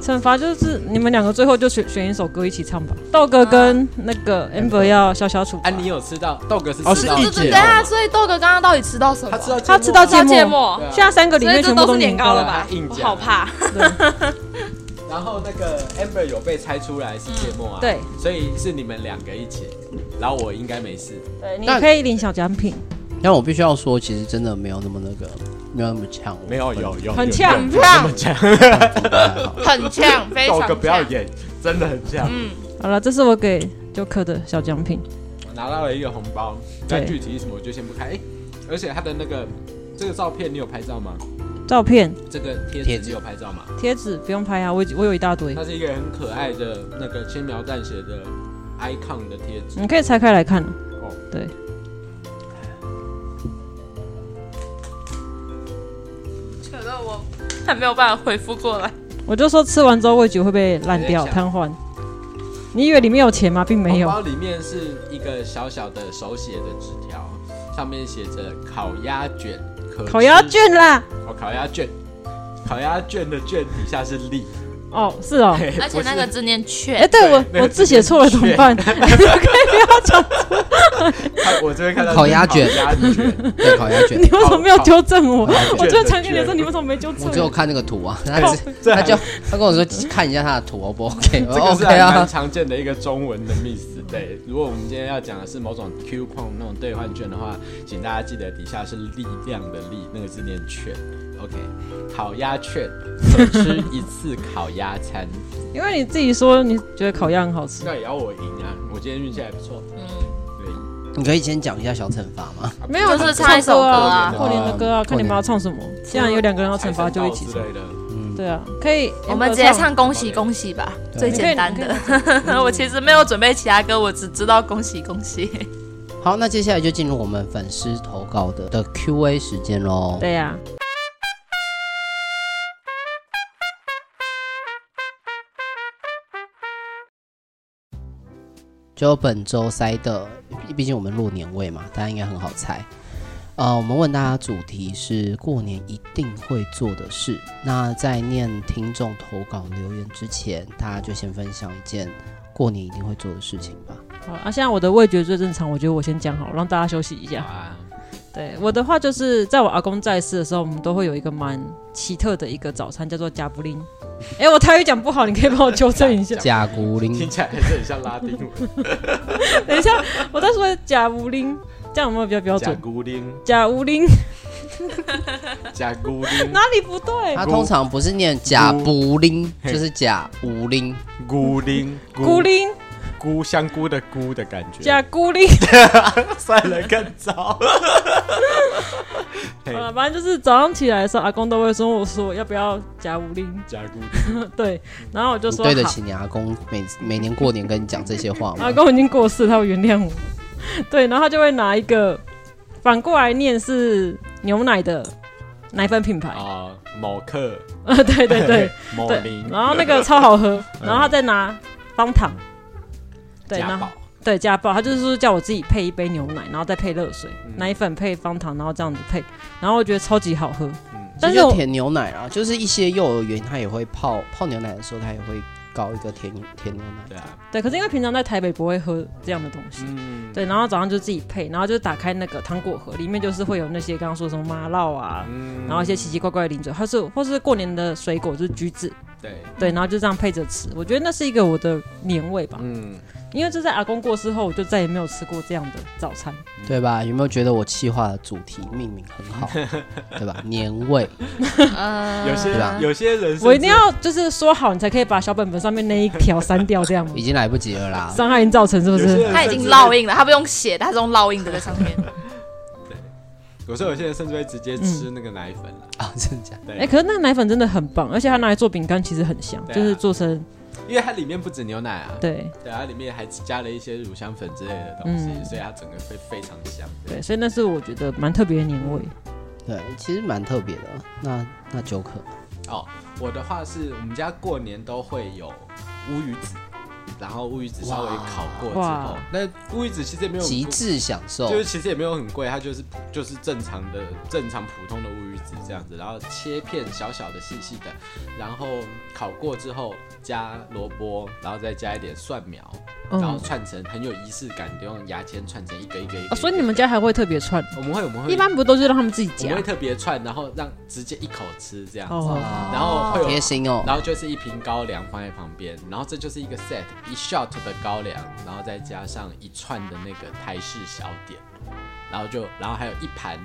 S1: 惩罚就是你们两个最后就选选一首歌一起唱吧。豆哥跟那个 Amber 要小小处罚。
S4: 啊，你有吃到？豆哥是
S3: 哦，是一姐。等下，所以豆哥刚刚到底吃到什么？
S4: 他吃到
S1: 他吃到芥末。
S3: 现
S1: 在三个里面全部都是
S3: 年糕了吧？我好怕。
S4: 然后那个 Amber 有被猜出来是芥末啊。
S1: 对。
S4: 所以是你们两个一起，然后我应该没事。
S1: 对，你可以领小奖品。
S2: 但我必须要说，其实真的没有那么那个。没有那么呛，
S4: 没有有有
S1: 很呛，
S3: 很呛，很呛，非常。
S4: 豆哥不要演，真的很呛。嗯，
S1: 好了，这是我给 Joker 的小奖品。
S4: 我拿到了一个红包，但具体什么我就先不开。而且他的那个这个照片，你有拍照吗？
S1: 照片？
S4: 这个贴纸有拍照吗？
S1: 贴纸不用拍啊，我我有一大堆。
S4: 它是一个很可爱的那个轻描淡写的 icon 的贴纸，
S1: 你可以拆开来看。哦，对。
S3: 还没有办法回复过来，
S1: 我就说吃完之后味觉会被烂掉瘫痪。你以为里面有钱吗？并没有。
S4: 红包里面是一个小小的手写的纸条，上面写着烤鸭卷，
S1: 烤鸭卷啦。
S4: 哦，烤鸭卷，烤鸭卷的卷底下是立。
S1: 哦，是哦，
S3: 而且那个字念“劝”，
S1: 哎，对我我字写错了怎么办？可以不要讲错。
S4: 我这边看到
S2: 烤鸭卷，对，烤鸭卷。
S1: 你为什么没有纠正我？我就常跟你说，你为什么没纠正？
S2: 我只有看那个图啊，他他就他跟我说看一下他的图，O 不 OK？
S4: 这个是蛮常见的一个中文的 miss。对，如果我们今天要讲的是某种 coupon 那种兑换券的话，请大家记得底下是力量的力，那个字念券。OK，烤鸭券，可吃一次烤鸭餐。
S1: 因为你自己说你觉得烤鸭很好吃，
S4: 那也要我赢啊！我今天运气还不错。嗯，对。
S2: 你可以先讲一下小惩罚吗？
S1: 没有，就是唱一首歌啊，过年的歌啊，看你们要唱什么。既然有两个人要惩罚，就一起唱。嗯，对啊，可以。
S3: 我们直接唱恭喜恭喜吧，最简单的。我其实没有准备其他歌，我只知道恭喜恭喜。
S2: 好，那接下来就进入我们粉丝投稿的的 Q&A 时间喽。
S1: 对呀。
S2: 就本周塞的，毕竟我们录年味嘛，大家应该很好猜。呃，我们问大家主题是过年一定会做的事。那在念听众投稿留言之前，大家就先分享一件过年一定会做的事情吧。
S1: 好啊，现在我的味觉最正常，我觉得我先讲好，让大家休息一下。啊、对，我的话就是在我阿公在世的时候，我们都会有一个蛮奇特的一个早餐，叫做加布林。哎、欸，我台语讲不好，你可以帮我纠正一下。
S2: 假古灵
S4: 听起来还是很像拉丁文。
S1: 等一下，我在说假古灵，这样有没有比较标准？
S4: 假古灵，
S1: 假古灵，
S4: 假古灵，
S1: 哪里不对？
S2: 他通常不是念假古灵，就是假古灵，
S4: 古灵，
S1: 古灵。
S4: 菇香菇的菇的感觉，
S1: 假菇灵，
S4: 算了，更糟。
S1: 好了，反正就是早上起来的时候，阿公都会说我说要不要假乌灵，
S4: 假菇灵。
S1: 对，然后我就说
S2: 对得起你阿公，每每年过年跟你讲这些话吗？
S1: 阿公已经过世，他会原谅我。对，然后他就会拿一个反过来念是牛奶的奶粉品牌
S4: 啊，某克。
S1: 啊，对对对，
S4: 某林。
S1: 然后那个超好喝，然后他再拿方糖。对，然后对加爆，他就是说叫我自己配一杯牛奶，然后再配热水，嗯、奶粉配方糖，然后这样子配，然后我觉得超级好喝。
S2: 嗯，但是甜牛奶啊，就是一些幼儿园他也会泡泡牛奶的时候，他也会搞一个甜甜牛奶。
S4: 对啊，
S1: 对，可是因为平常在台北不会喝这样的东西，嗯，对，然后早上就自己配，然后就打开那个糖果盒，里面就是会有那些刚刚说什么麻辣啊，嗯、然后一些奇奇怪怪的零嘴，或是或是过年的水果就是橘子，
S4: 对
S1: 对，然后就这样配着吃，我觉得那是一个我的年味吧，嗯。因为这在阿公过世后，我就再也没有吃过这样的早餐，
S2: 对吧？有没有觉得我企划的主题命名很好，对吧？年味，
S4: 呃，有些有些人，
S1: 我一定要就是说好，你才可以把小本本上面那一条删掉，这样吗？
S2: 已经来不及了啦，
S1: 伤害已经造成，是不是？
S3: 他已经烙印了，他不用写，他是用烙印的在上面。
S4: 对，有时候有些人甚至会直接吃那个奶粉了
S2: 啊，真的假的？
S1: 哎，可是那个奶粉真的很棒，而且它拿来做饼干其实很香，就是做成。
S4: 因为它里面不止牛奶啊，
S1: 对，
S4: 对，它里面还加了一些乳香粉之类的东西，嗯、所以它整个会非常香。对，
S1: 对，所以那是我觉得蛮特别的年味。
S2: 对，其实蛮特别的。那那九可
S4: 哦，我的话是我们家过年都会有乌鱼子。然后乌鱼子稍微烤过之后，那乌鱼子其实也没有
S2: 极致享受，
S4: 就是其实也没有很贵，它就是就是正常的正常普通的乌鱼子这样子，然后切片小小的细细的，然后烤过之后加萝卜，然后再加一点蒜苗，然后串成很有仪式感，就用牙签串成一个一个一个。
S1: 所以你们家还会特别串？
S4: 我们会我们会，
S1: 一般不都是让他们自己夹？
S4: 我们会特别串，然后让直接一口吃这样子，然后会
S2: 贴心哦，
S4: 然后就是一瓶高粱放在旁边，然后这就是一个 set。一 shot 的高粱，然后再加上一串的那个台式小点，然后就，然后还有一盘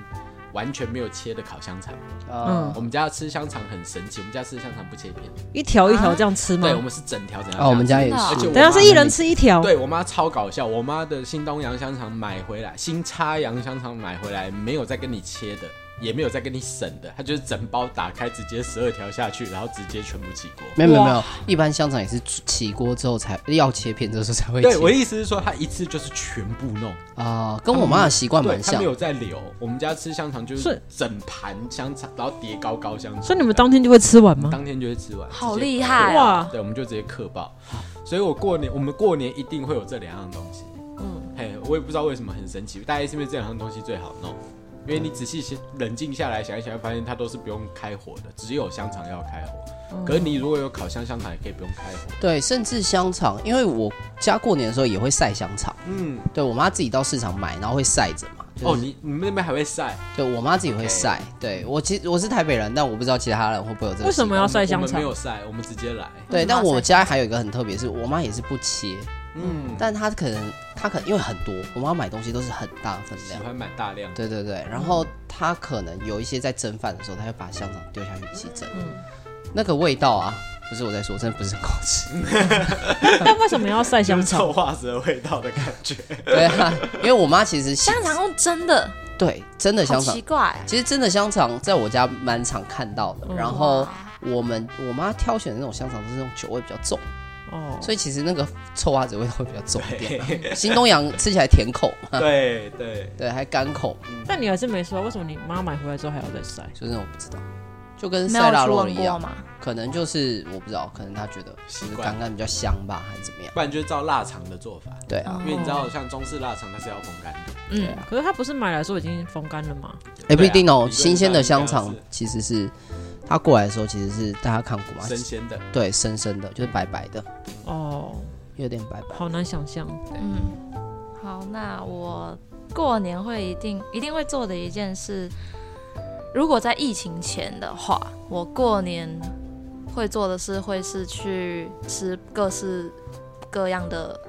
S4: 完全没有切的烤香肠。嗯，我们家吃香肠很神奇，我们家吃香肠不切片，
S1: 一条一条这样吃吗？
S4: 对，我们是整条整条。
S2: 哦，我们家也是，
S4: 而且
S1: 等下是一人吃一条。
S4: 对，我妈超搞笑，我妈的新东阳香肠买回来，新插阳香肠买回来没有再跟你切的。也没有再跟你省的，它就是整包打开，直接十二条下去，然后直接全部起锅。
S2: 没有没有没有，一般香肠也是起锅之后才要切片，的时候才会切。
S4: 对，我的意思是说，它一次就是全部弄
S2: 啊，跟我妈的习惯蛮像。
S4: 他没有在留，我们家吃香肠就是整盘香肠，然后叠高高香肠。
S1: 所以你们当天就会吃完吗？
S4: 当天就会吃完，
S3: 好厉害
S1: 哇！
S4: 对，我们就直接刻爆。所以我过年，我们过年一定会有这两样东西。嗯，嘿，我也不知道为什么很神奇，大概是因为这两样东西最好弄。因为你仔细先冷静下来想一想，会发现它都是不用开火的，只有香肠要开火。嗯、可是你如果有烤箱香肠，也可以不用开火。
S2: 对，甚至香肠，因为我家过年的时候也会晒香肠。嗯，对我妈自己到市场买，然后会晒着嘛。就是、
S4: 哦，你你们那边还会晒？
S2: 对我妈自己会晒。对我其实我是台北人，但我不知道其他人会不会有这个。
S1: 为什么要晒香肠？
S4: 我们没有晒，我们直接来。
S2: 对，但我家还有一个很特别，是我妈也是不切。嗯，但他可能他可能因为很多，我妈买东西都是很大分量，
S4: 喜欢买大量。
S2: 对对对，然后他可能有一些在蒸饭的时候，他会把香肠丢下去一起蒸。嗯，那个味道啊，不是我在说，真的不是很好吃。
S1: 但为什么要晒香肠？
S4: 臭袜子的味道的感觉。
S2: 对啊，因为我妈其实
S3: 香肠用蒸的，
S2: 对，真的香肠。
S3: 奇怪，
S2: 其实真的香肠在我家蛮常看到的。然后我们我妈挑选的那种香肠都是那种酒味比较重。哦，所以其实那个臭袜子味道会比较重一点，啊。新东阳吃起来甜口，
S4: 对对
S2: 对，还干口。
S1: 嗯、但你还是没说，为什么你妈买回来之后还要再晒？
S2: 就是我不知道，就跟晒腊肉一样嘛。可能就是我不知道，可能他觉得其实刚刚比较香吧，还是怎么样？
S4: 不然就是照腊肠的做法。
S2: 对啊，
S4: 因为你知道，像中式腊肠它是要风干的。
S1: 嗯，可是它不是买来的时候已经风干了吗？
S2: 哎，不一定哦。新鲜的香肠其实是。他过来的时候，其实是大家看过吗？
S4: 生鲜的，
S2: 对，生生的，就是白白的。
S1: 哦，
S2: 有点白白，
S1: 好难想象。
S3: 嗯，好，那我过年会一定一定会做的一件事，如果在疫情前的话，我过年会做的事会是去吃各式各样的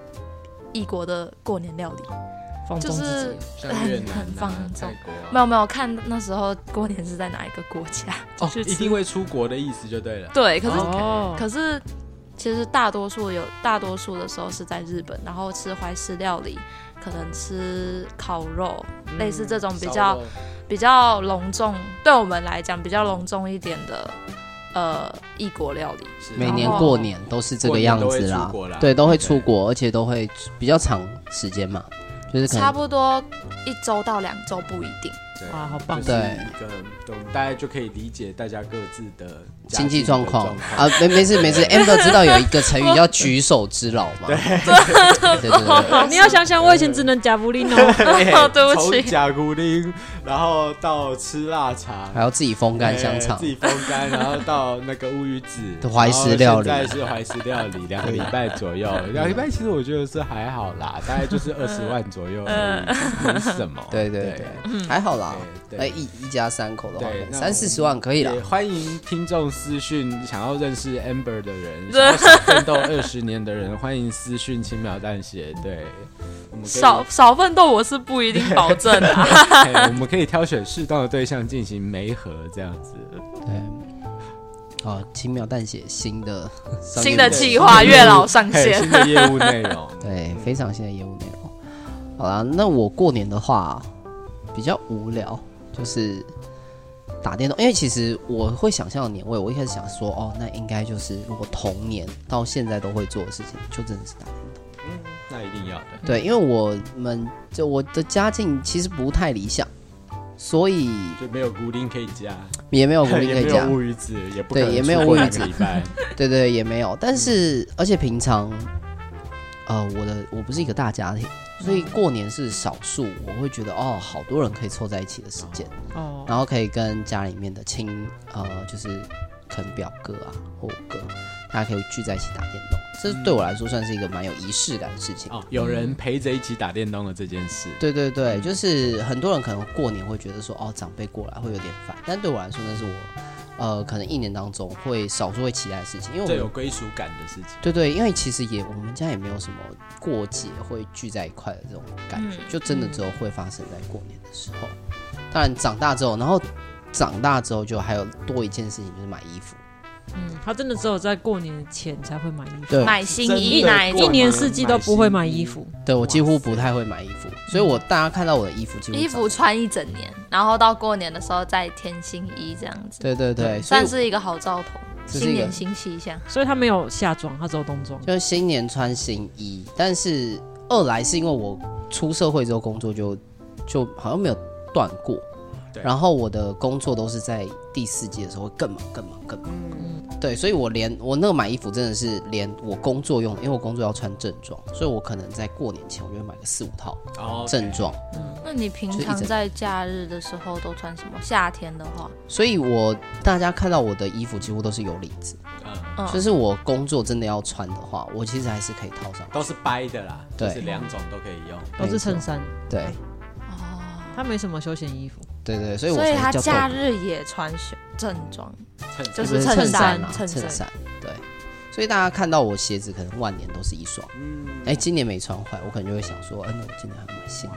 S3: 异国的过年料理。就是很很放纵，没有没有看那时候过年是在哪一个国家
S4: 哦，一定会出国的意思就对了。
S3: 对，可是可是其实大多数有大多数的时候是在日本，然后吃怀石料理，可能吃烤肉，类似这种比较比较隆重，对我们来讲比较隆重一点的呃异国料理。
S2: 每年过年都是这个样子啦，对，都会出国，而且都会比较长时间嘛。
S3: 差不多一周到两周不一定。
S4: 对
S1: 啊，好棒！
S4: 对，一个懂，大家就可以理解大家各自的
S2: 经济状况啊。没没事没事，Amber 知道有一个成语叫举手之劳吗？
S4: 对
S2: 对对。
S1: 你要想想，我以前只能假布林哦，
S3: 对 不起。
S4: 从假布林，然后到吃腊肠，
S2: 还要自己风干香肠，
S4: 自己风干，然后到那个乌鱼子
S2: 怀石料理，
S4: 现在是怀石料理，两个礼拜左右。两个礼拜其实我觉得是还好啦，大概就是二十万左右，没什么。
S2: 对对对，还好啦。哎，一一家三口的话，三四十万可以了。
S4: 欢迎听众私讯，想要认识 Amber 的人，想要奋斗二十年的人，欢迎私讯轻描淡写。对，
S3: 少少奋斗我是不一定保证 的。
S4: 我们可以挑选适当的对象进行媒合，这样子。
S2: 对，好，轻描淡写，新的
S3: 新的计划，月老上线，
S4: 新的业务内容，
S2: 对，非常新的业务内容。好啦，那我过年的话。比较无聊，就是打电动。因为其实我会想象年味，我一开始想说，哦，那应该就是如果童年到现在都会做的事情，就真的是打电动。
S4: 嗯，那一定要的。
S2: 对，因为我们就我的家境其实不太理想，所以
S4: 就没有固定可以加，
S2: 也没有固定可以 加，
S4: 乌鱼子也不
S2: 对，也没有乌鱼子，对对，也没有。但是、嗯、而且平常，呃，我的我不是一个大家庭。所以过年是少数，我会觉得哦，好多人可以凑在一起的时间，哦，然后可以跟家里面的亲，呃，就是可能表哥啊或哥，大家可以聚在一起打电动，这对我来说算是一个蛮有仪式感的事情。
S4: 哦，有人陪着一起打电动的这件事。
S2: 对对对，就是很多人可能过年会觉得说，哦，长辈过来会有点烦，但对我来说那是我。呃，可能一年当中会少数会期待的事情，因为
S4: 最有归属感的事情。
S2: 对对，因为其实也我们家也没有什么过节会聚在一块的这种感觉，嗯、就真的只有会发生在过年的时候。当然长大之后，然后长大之后就还有多一件事情，就是买衣服。
S1: 嗯，他真的只有在过年前才会买衣服，
S2: 对，
S3: 买新衣，哪
S1: 一年四季都不会买衣服。
S2: 对，我几乎不太会买衣服，所以我大家看到我的衣服，
S3: 衣服穿一整年，然后到过年的时候再添新衣，这样子。
S2: 对对对，
S3: 算是一个好兆头，新年新气象。
S1: 所以他没有夏装，他只有冬装，
S2: 就是新年穿新衣。但是二来是因为我出社会之后工作就就好像没有断过，然后我的工作都是在第四季的时候会更忙更忙更忙。嗯对，所以我连我那个买衣服真的是连我工作用，因为我工作要穿正装，所以我可能在过年前我就会买个四五套正装。Oh, okay.
S3: 嗯，那你平常在假日的时候都穿什么？夏天的话，
S2: 所以我大家看到我的衣服几乎都是有领子，嗯，就是我工作真的要穿的话，我其实还是可以套上，
S4: 都是掰的啦，
S2: 对，
S4: 就是两种都可以用，
S1: 都是衬衫，
S2: 对，
S1: 哦，他没什么休闲衣服。
S2: 对对，所以我
S3: 所以他假日也穿正装，就是衬衫衬衫。
S2: 对，所以大家看到我鞋子可能万年都是一双，嗯，哎，今年没穿坏，我可能就会想说，嗯，我今年还蛮新的。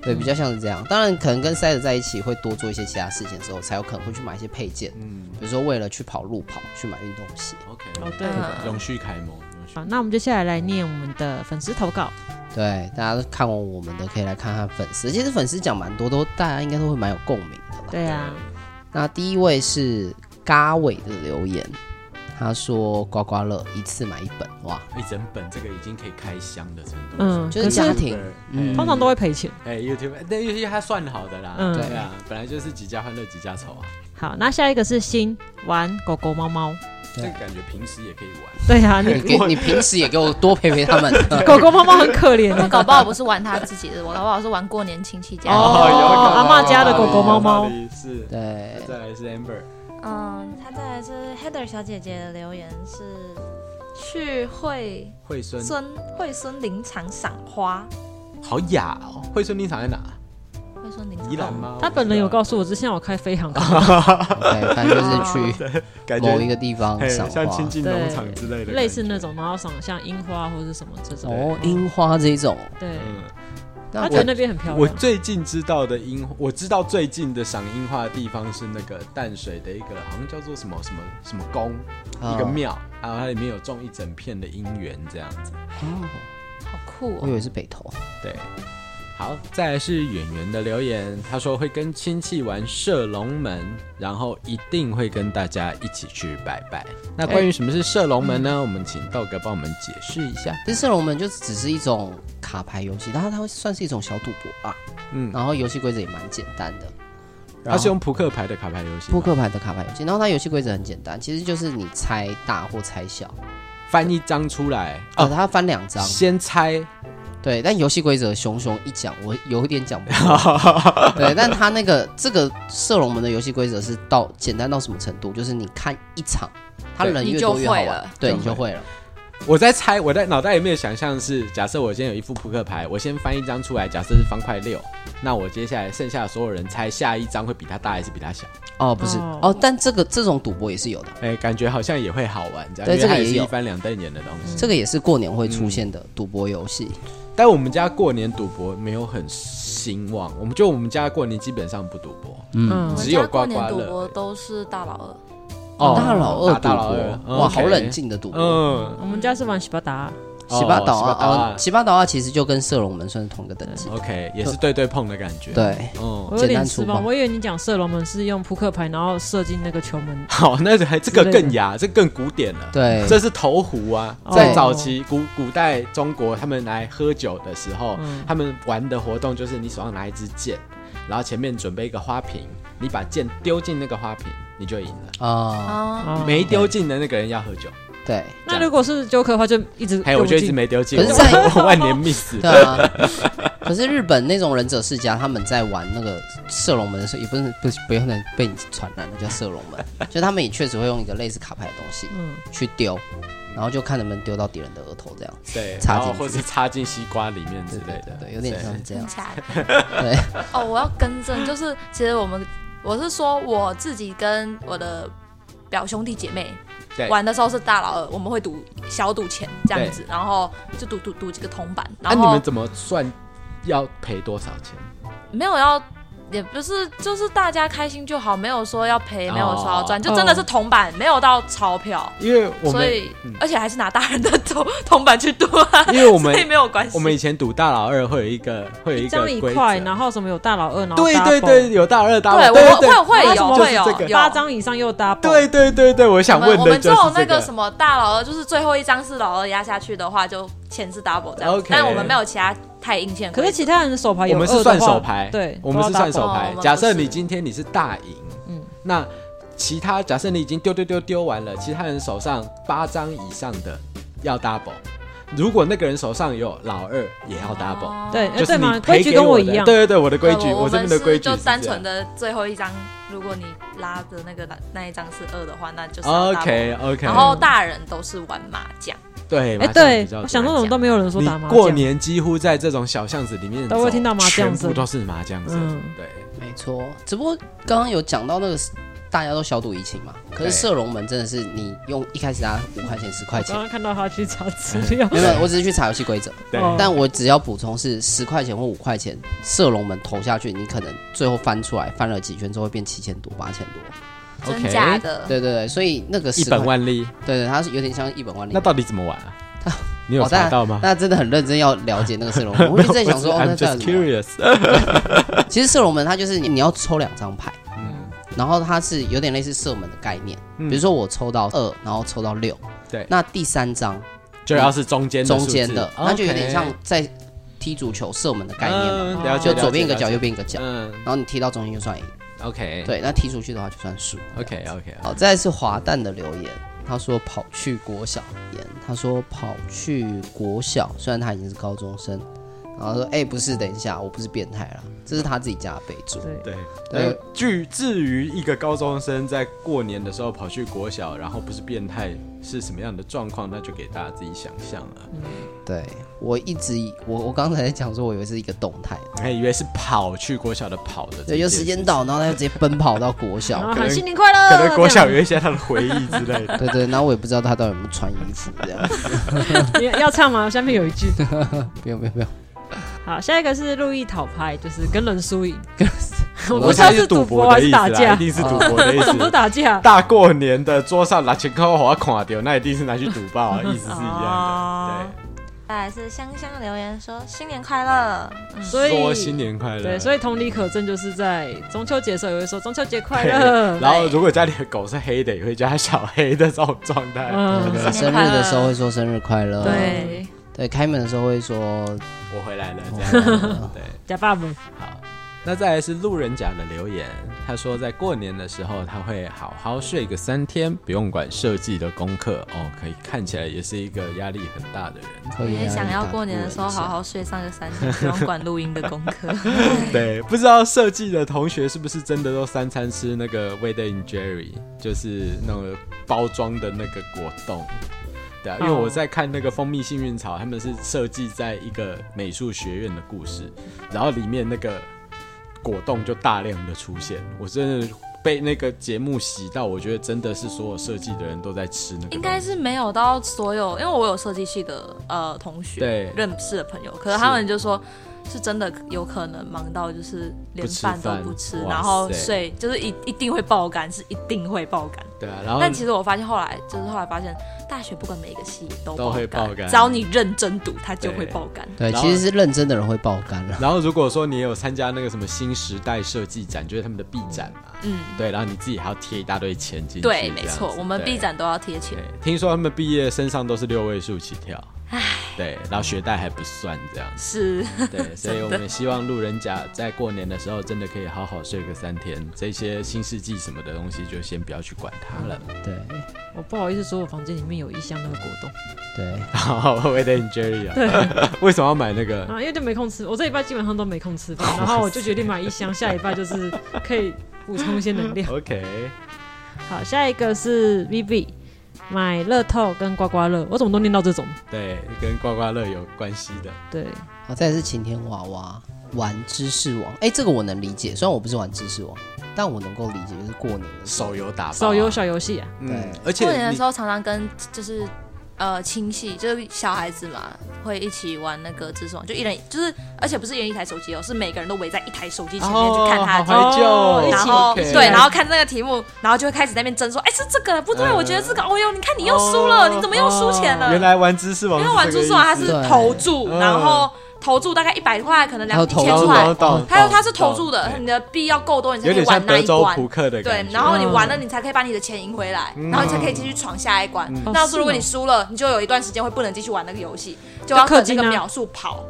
S2: 对，比较像是这样。当然，可能跟塞子在一起会多做一些其他事情之后，才有可能会去买一些配件，嗯，比如说为了去跑路跑，去买运动鞋。
S4: OK，哦对，永续楷模。
S1: 好，那我们接下来来念我们的粉丝投稿。
S2: 对，大家都看完我们的，可以来看看粉丝。其实粉丝讲蛮多，都大家应该都会蛮有共鸣的吧？
S1: 对啊。
S2: 那第一位是嘎伟的留言，他说刮刮乐一次买一本，哇，
S4: 一整本这个已经可以开箱的程度。
S2: 嗯，就是家庭，
S1: 嗯，通常都会赔钱。
S4: 哎，YouTube，但游戏他算好的啦。嗯，对啊，本来就是几家欢乐几家愁啊。
S1: 好，那下一个是新玩狗狗猫猫。
S4: 这个感觉平时也可以玩。
S1: 对呀，你
S2: 给你平时也给我多陪陪他们。
S1: 狗狗猫猫很可怜，
S3: 搞不好不是玩他自己的，我搞不好是玩过年亲戚家。
S1: 哦，阿妈家的狗狗猫猫。
S4: 是，
S2: 对。
S4: 再来是 Amber。
S3: 嗯，他再来是 Heather 小姐姐的留言是去惠
S4: 惠孙
S3: 孙惠孙林场赏花。
S4: 好雅哦，惠孙林场在哪？
S3: 会说您
S4: 宜兰吗？
S1: 他本人有告诉我，之前我开飞航，
S2: 对，反正就是去 某一个地方赏花，
S4: 像亲近农场之类的，
S1: 类似那种，然后赏像樱花或者什么这种。
S2: 哦，樱花这种，
S1: 对。他觉得那边很漂亮。
S4: 我最近知道的樱，我知道最近的赏樱花的地方是那个淡水的一个，好像叫做什么什么什么宫，一个庙，然后它里面有种一整片的樱园这样子。
S3: 哦，好酷哦！
S2: 我以为是北投。
S4: 对。好，再来是演员的留言，他说会跟亲戚玩射龙门，然后一定会跟大家一起去拜拜。那关于什么是射龙门呢？欸、我们请道哥帮我们解释一下。
S2: 其实射龙门就只是一种卡牌游戏，它它会算是一种小赌博吧。嗯，然后游戏规则也蛮简单的。
S4: 它是用扑克牌的卡牌游戏，
S2: 扑克牌的卡牌游戏。然后它游戏规则很简单，其实就是你猜大或猜小，
S4: 翻一张出来
S2: 哦，它翻两张，
S4: 先猜。
S2: 对，但游戏规则熊熊一讲，我有一点讲不了。对，但他那个这个射龙门的游戏规则是到简单到什么程度？就是你看一场，他人越多越好玩，对，你就会了。
S4: 我在猜，我在脑袋里面想象是，假设我现在有一副扑克牌，我先翻一张出来，假设是方块六，那我接下来剩下的所有人猜下一张会比它大还是比它小？
S2: 哦，不是哦，但这个这种赌博也是有的，
S4: 哎，感觉好像也会好玩，这样。
S2: 对，这个也是
S4: 一翻两瞪眼的东西。
S2: 这个也是过年会出现的赌博游戏。
S4: 但我们家过年赌博没有很兴旺，我们就我们家过年基本上不赌博，嗯，只有刮刮乐。
S3: 赌博都是大老二，
S2: 哦，大老二赌博，哇，好冷静的赌博。嗯，
S1: 我们家是玩洗八达。
S2: 洗八岛啊，喜巴岛啊，其实就跟射龙门算是同个等级。
S4: OK，也是对对碰的感觉。
S2: 对，
S1: 嗯，我有点失望。我以为你讲射龙门是用扑克牌，然后射进那个球门。
S4: 好，那还这个更雅，这更古典了。
S2: 对，
S4: 这是投壶啊，在早期古古代中国，他们来喝酒的时候，他们玩的活动就是你手上拿一支箭，然后前面准备一个花瓶，你把箭丢进那个花瓶，你就赢了。哦，没丢进的那个人要喝酒。
S2: 对，
S1: 那如果是揪客的话，就一直
S4: 还有，我就一直没丢进，
S2: 可是在
S4: 万年 miss。
S2: 对啊，可是日本那种忍者世家，他们在玩那个射龙门的时候，也不是不不用能被你传染的，叫射龙门，就他们也确实会用一个类似卡牌的东西，嗯，去丢，然后就看能不能丢到敌人的额头这样，
S4: 对，插进或是插进西瓜里面之类的，
S2: 对，有点像这样。
S3: 对，哦，我要更正，就是其实我们我是说我自己跟我的表兄弟姐妹。玩的时候是大老二，我们会赌小赌钱这样子，然后就赌赌赌几个铜板。然后、
S4: 啊、你们怎么算要赔多少钱？
S3: 没有要。也不是，就是大家开心就好，没有说要赔，没有说要赚，就真的是铜板，没有到钞票。
S4: 因为我们，
S3: 所以而且还是拿大人的铜铜板去赌啊，
S4: 因为我们
S3: 所以没有关系。
S4: 我们以前赌大老二会有一个，会有一个
S1: 这样一块，然后什么有大老二，然后
S4: 对对对，有大老二，大老二，
S3: 对，会会有会有
S1: 八张以上又 double。
S4: 对对对对，我想问的，
S3: 我们只有那个什么大老二，就是最后一张是老二压下去的话，就钱是 double 这样，但我们没有其他。太硬线，
S1: 可是其他人的手牌，
S4: 我们是算手牌，
S1: 对，
S4: 我们是算手牌。假设你今天你是大赢，嗯，那其他假设你已经丢丢丢丢完了，其他人手上八张以上的要 double。如果那个人手上有老二，也要 double。
S1: 对，
S4: 就是你
S1: 规矩跟我一样。
S4: 对对对，我的规矩，我这边的规矩
S3: 就单纯的最后一张，如果你拉的那个那一张是二的话，那就是
S4: OK OK。
S3: 然后大人都是玩麻将。
S4: 对，
S1: 哎，对，我想那种都没有人说打麻将。
S4: 过年几乎在这种小巷子里面
S1: 都会听到麻将声，
S4: 全部都是麻将声。对，
S2: 没错。只不过刚刚有讲到那个大家都小赌怡情嘛，可是射龙门真的是你用一开始拿五块钱、十块钱。
S1: 刚刚看到他去查 资料，
S2: 没有，我只是去查游戏规则。对，但我只要补充是十块钱或五块钱，射龙门投下去，你可能最后翻出来翻了几圈之后会变七千多、八千多。
S3: 真假的，
S2: 对对对，所以那个
S4: 一本万利，
S2: 对对，它是有点像一本万利。
S4: 那到底怎么玩啊？你有查到吗？
S2: 那真的很认真要了解那个射龙门。我一直在想说，哦，那这样子。其实射龙门它就是你要抽两张牌，嗯，然后它是有点类似射门的概念。比如说我抽到二，然后抽到六，对，那第三张
S4: 就要是中间
S2: 中间的，那就有点像在踢足球射门的概念嘛，就左边一个角，右边一个角，嗯，然后你踢到中间就算赢。
S4: OK，
S2: 对，那踢出去的话就算输。
S4: OK OK，
S2: 好，再来是滑蛋的留言，他说跑去国小，言他说跑去国小，虽然他已经是高中生，然后说：“哎、欸，不是，等一下，我不是变态啦，这是他自己家的备注。”
S4: 对对。据至于一个高中生在过年的时候跑去国小，然后不是变态是什么样的状况，那就给大家自己想象了。嗯，
S2: 对我一直我我刚才在讲说，我以为是一个动态，
S4: 我还以为是跑去国小的跑的。
S2: 对，有时间到，然后他就直接奔跑到国小，
S1: 喊新年快乐。
S4: 可能国小有一些他的回忆之类的。
S2: 对 对，然后我也不知道他到底有没有穿衣服这样。
S1: 你要唱吗？下面有一句。
S2: 不用不用不用。
S1: 好，下一个是路易讨拍，就是跟人输赢。
S4: 我不知道是赌博还是打架，一定是赌博的意思。
S1: 为什么不是打架？
S4: 大过年的桌上拿钱靠我垮掉，那一定是拿去赌爆，意思是一样的。对。
S3: 再来是香香留言说新年快乐，
S1: 所以
S4: 说新年快乐。
S1: 对，所以同理可证，就是在中秋节的时候也会说中秋节快乐。
S4: 然后如果家里的狗是黑的，也会叫它小黑的这种状态。
S2: 嗯，生日的时候会说生日快乐。
S1: 对。
S2: 对，开门的时候会说
S4: 我回来了，这样。对，
S1: 假爸爸。
S4: 好，那再来是路人甲的留言，他说在过年的时候他会好好睡个三天，不用管设计的功课哦，可以看起来也是一个压力很大的人。
S3: 我也想要过年的时候好好睡上个三天，不用管录音的功课。
S4: 对，不知道设计的同学是不是真的都三餐吃那个 Wade and Jerry，就是那个包装的那个果冻。对啊，因为我在看那个蜂蜜幸运草，他们是设计在一个美术学院的故事，然后里面那个果冻就大量的出现，我真的被那个节目洗到，我觉得真的是所有设计的人都在吃那个。
S3: 应该是没有到所有，因为我有设计系的呃同学，对认识的朋友，可是他们就说。是真的有可能忙到就是连饭都不吃，然后睡就是一一定会爆肝，是一定会爆肝。
S4: 对啊，然后
S3: 但其实我发现后来就是后来发现，大学不管每一个系都
S4: 都会爆肝，
S3: 只要你认真读，它就会爆肝。
S2: 对，其实是认真的人会爆肝了。
S4: 然后如果说你有参加那个什么新时代设计展，就是他们的 B 展嘛，嗯，对，然后你自己还要贴一大堆钱进去。
S3: 对，没错，我们 B 展都要贴钱。
S4: 听说他们毕业身上都是六位数起跳。唉，对，然后学贷还不算这样
S3: 子，是，
S4: 对，所以我们希望路人甲在过年的时候真的可以好好睡个三天，这些新世纪什么的东西就先不要去管它了。
S2: 对，
S1: 我不好意思说，我房间里面有一箱那个果冻。
S2: 对，
S4: 好，Wade and Jerry 啊。对，为什么要买那个？
S1: 啊，因为就没空吃，我这礼拜基本上都没空吃饭，然后我就决定买一箱，下一拜就是可以补充一些能量。
S4: OK，
S1: 好，下一个是 VV。买乐透跟刮刮乐，我怎么都念到这种？
S4: 对，跟刮刮乐有关系的。
S1: 对，
S2: 好，再来是晴天娃娃玩知识王，哎、欸，这个我能理解，虽然我不是玩知识王，但我能够理解，就是过年的
S4: 手游打、啊，
S1: 手游小游戏啊。
S4: 对，嗯、而且
S3: 过年的时候常常跟就是。呃，亲戚就是小孩子嘛，会一起玩那个知识网，就一人就是，而且不是一人一台手机哦，是每个人都围在一台手机前面去看他，
S4: 哦，
S3: 然后对，然后看那个题目，然后就会开始在那边争说，哎，是这个不对，我觉得这个，哦哟，你看你又输了，你怎么又输钱了？
S4: 原来玩知识网，
S3: 因为玩知识网它是投注，然后。投注大概一百块，可能两一千块。还有他是投注的，你的币要够多，你才可以玩那一关。对，然后你玩了，你才可以把你的钱赢回来，然后你才可以继续闯下一关。那要是如果你输了，你就有一段时间会不能继续玩那个游戏，就要等那个秒数跑。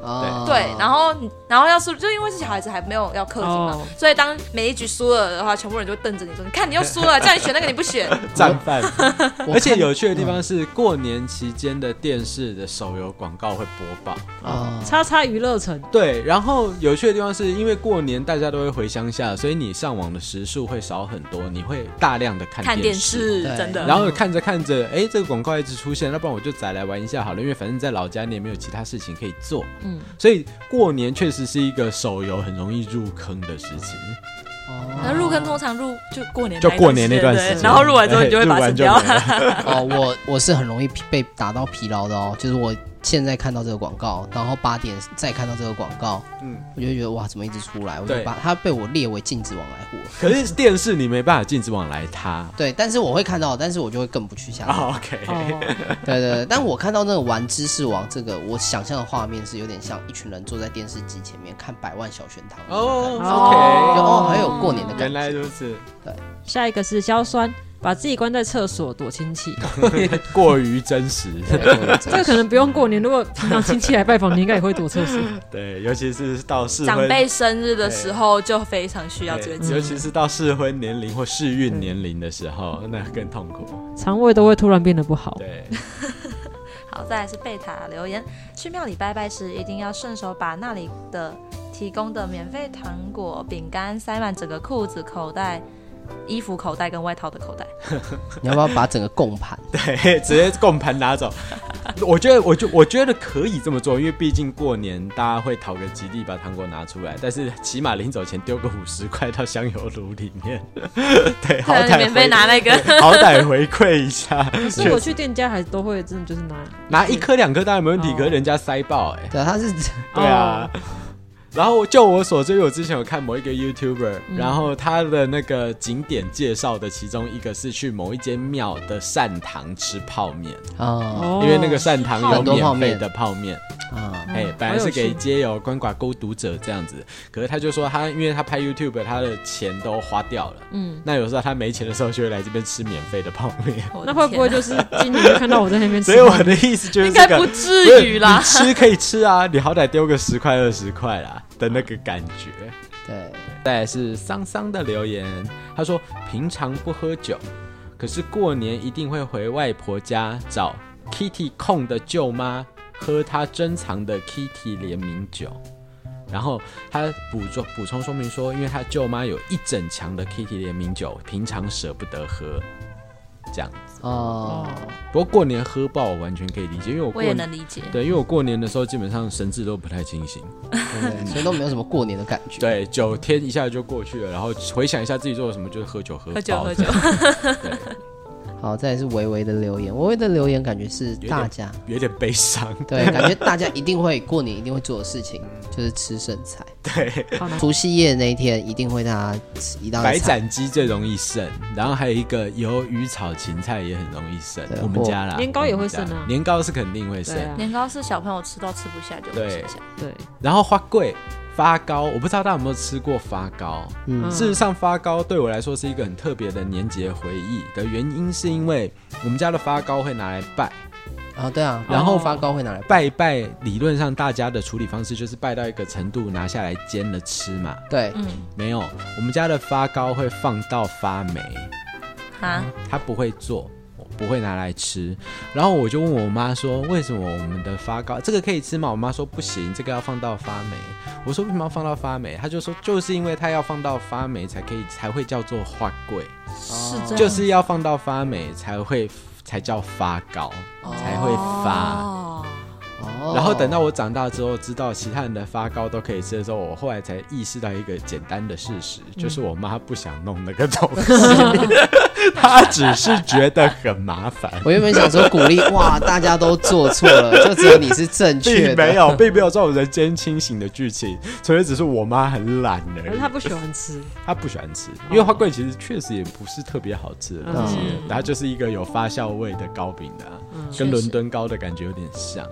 S3: 对，然后然后要是就因为是小孩子还没有要氪金嘛，所以当每一局输了的话，全部人就瞪着你说：“你看你又输了，叫你选那个你不选。”
S4: 战犯。而且有趣的地方是，过年期间的电视的手游广告会播报
S1: 啊，叉叉。娱乐城
S4: 对，然后有趣的地方是因为过年大家都会回乡下，所以你上网的时数会少很多，你会大量的看电视，看电视
S3: 真的。
S4: 然后看着看着，哎，这个广告一直出现，那不然我就再来玩一下好了，因为反正在老家你也没有其他事情可以做，嗯，所以过年确实是一个手游很容易入坑的事情。
S3: 那入坑通常入就过年，
S4: 就过年那段时间，
S3: 然后入完之后你就会把它扔掉。
S2: 哦，我我是很容易被打到疲劳的哦，就是我。现在看到这个广告，然后八点再看到这个广告，嗯，我就觉得哇，怎么一直出来？我就把它被我列为禁止往来户。
S4: 可是电视你没办法禁止往来它。
S2: 对，但是我会看到，但是我就会更不去下。
S4: OK。
S2: 对对对，但我看到那个玩知识王这个，我想象的画面是有点像一群人坐在电视机前面看百万小学堂。
S4: 哦，OK。
S2: 哦，还有过年的感觉。
S4: 原来如此。
S2: 对，
S1: 下一个是硝酸。把自己关在厕所躲亲戚，
S4: 过于真实。
S1: 这个可能不用过年，如果平常亲戚来拜访，你应该也会躲厕所。
S4: 对，尤其是到适婚
S3: 长辈生日的时候，就非常需要这个。
S4: 尤其是到适婚年龄或适孕年龄的时候，那更痛苦。
S1: 肠胃都会突然变得不好。
S4: 对。
S3: 好，再来是贝塔留言，去庙里拜拜时一定要顺手把那里的提供的免费糖果、饼干塞满整个裤子口袋。衣服口袋跟外套的口袋，
S2: 你要不要把整个供盘？
S4: 对，直接供盘拿走。我觉得，我就我觉得可以这么做，因为毕竟过年大家会讨个吉利，把糖果拿出来。但是起码临走前丢个五十块到香油炉里面，对，好歹
S3: 免费拿那个，
S4: 好歹回馈一下。
S1: 可是我去店家还都会真的就是拿
S4: 拿一颗两颗当然没问题，可是人家塞爆哎、欸，
S2: 对，他是
S4: 对啊。然后就我所知，我之前有看某一个 YouTuber，、嗯、然后他的那个景点介绍的其中一个是去某一间庙的善堂吃泡面。
S2: 哦，
S4: 因为那个善堂有免费的泡面。
S2: 啊，
S4: 哎，本来是给街友鳏寡孤独者这样子，可是他就说他因为他拍 YouTube，他的钱都花掉了，嗯，那有时候他没钱的时候就会来这边吃免费的泡面，
S1: 那会不会就是今年就看到我在那边吃？
S4: 所以我的意思就是、这个，
S3: 应该不至于啦，
S4: 吃可以吃啊，你好歹丢个十块二十块啦。的那个感觉，
S2: 对。
S4: 再来是桑桑的留言，他说平常不喝酒，可是过年一定会回外婆家找 Kitty 控的舅妈喝她珍藏的 Kitty 联名酒。然后他补充补充说明说，因为他舅妈有一整墙的 Kitty 联名酒，平常舍不得喝。这样子
S2: 哦，
S4: 不过过年喝爆我完全可以理解，因为我过
S3: 我也能理解，
S4: 对，因为我过年的时候基本上神志都不太清醒，
S2: 对，所以都没有什么过年的感觉。
S4: 对，九天一下就过去了，然后回想一下自己做了什么，就是喝酒喝
S3: 喝酒喝酒。
S4: 对。
S2: 好，再来是维维的留言。维维的留言感觉是大家
S4: 有点，有点悲伤，
S2: 对，感觉大家一定会过年一定会做的事情就是吃剩菜。
S4: 对，
S2: 除夕夜那一天一定会大家吃一道菜。
S4: 白斩鸡最容易剩，然后还有一个鱿鱼炒芹菜也很容易剩。我们家啦，
S1: 年糕也会剩啊，
S4: 年糕是肯定会剩，啊，
S3: 年糕是小朋友吃到吃不下就不吃下。
S1: 对，
S4: 然后花贵。发糕，我不知道大家有没有吃过发糕。嗯，事实上，发糕对我来说是一个很特别的年节回忆的原因，是因为我们家的发糕会拿来拜。
S2: 啊，对啊，然后发糕会拿来拜拜。理论上，大家的处理方式就是拜到一个程度，拿下来煎了吃嘛。对，
S3: 嗯，
S4: 没有，我们家的发糕会放到发霉。
S3: 啊，
S4: 他不会做。不会拿来吃，然后我就问我妈说：“为什么我们的发糕这个可以吃吗？”我妈说：“不行，这个要放到发霉。”我说：“为什么要放到发霉？”她就说：“就是因为它要放到发霉才可以，才会叫做花桂，
S3: 是这样，
S4: 就是要放到发霉才会才叫发糕，才会发。哦”然后等到我长大之后，知道其他人的发糕都可以吃的时候，我后来才意识到一个简单的事实，嗯、就是我妈不想弄那个东西，她只是觉得很麻烦。
S2: 我原本想说鼓励，哇，大家都做错了，就只有你是正确的，
S4: 并没有，并没有这种人间清醒的剧情，所以只是我妈很懒而已。
S1: 可是她不喜欢吃，
S4: 她不喜欢吃，因为花桂其实确实也不是特别好吃的东西，然后、嗯、就是一个有发酵味的糕饼的、啊，嗯、跟伦敦糕的感觉有点像。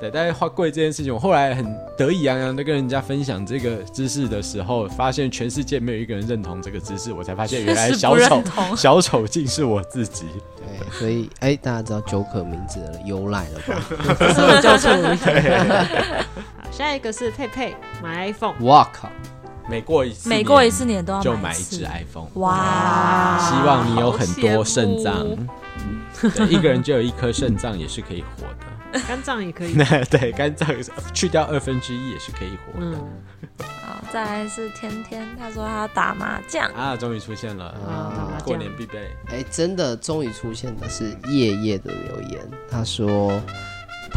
S4: 对，但是花贵这件事情，我后来很得意洋洋的跟人家分享这个知识的时候，发现全世界没有一个人认同这个知识，我才发现原来小丑 小丑竟是我自己。
S2: 对，所以哎，大家知道 Joker 名字的由来了吧？
S1: 是我叫错。好，下一个是佩佩买 iPhone。
S2: 哇靠！
S4: 每过一次，
S3: 每过一次年都要
S4: 就买一只 iPhone。
S3: 哇！
S4: 希望你有很多肾脏，对，一个人就有一颗肾脏也是可以活的。
S1: 肝脏也可以，
S4: 对，肝脏去掉二分之一也是可以活的。嗯、
S3: 好，再来是天天，他说他打麻将
S4: 啊，终于出现了，啊、过年必备。
S2: 哎，真的终于出现的是夜夜的留言，他说。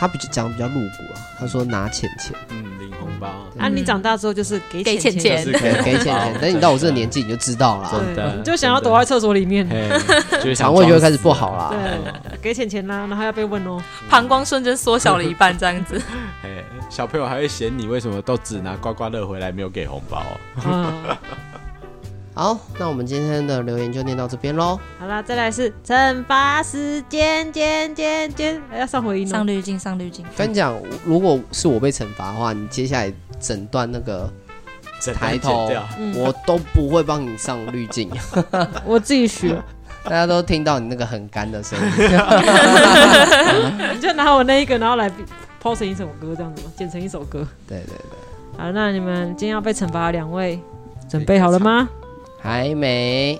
S2: 他比较讲比较露骨啊，他说拿钱钱，
S4: 嗯，领红包。
S1: 啊，你长大之后就是给钱。钱，
S2: 给给 钱钱。等你到我这个年纪，你就知道了，
S4: 真的，
S1: 你就想要躲在厕所里面，
S2: 肠胃就会开始不好了。
S1: 对，给钱钱啦，然后要被问哦，
S3: 膀胱瞬间缩小了一半，这样子。
S4: 哎，小朋友还会嫌你为什么都只拿刮刮乐回来，没有给红包。
S2: 好，那我们今天的留言就念到这边喽。
S1: 好啦，再来是惩罚时间，间间间，要上回音，
S3: 上滤镜，上滤镜。
S2: 跟你讲，如果是我被惩罚的话，你接下来整段那个抬头，我都不会帮你上滤镜，
S1: 我自己学。
S2: 大家都听到你那个很干的声音，
S1: 你就拿我那一个，然后来抛成一首歌这样子嘛？剪成一首歌。
S2: 对对对。
S1: 好，那你们今天要被惩罚的两位，准备好了吗？
S2: 还没。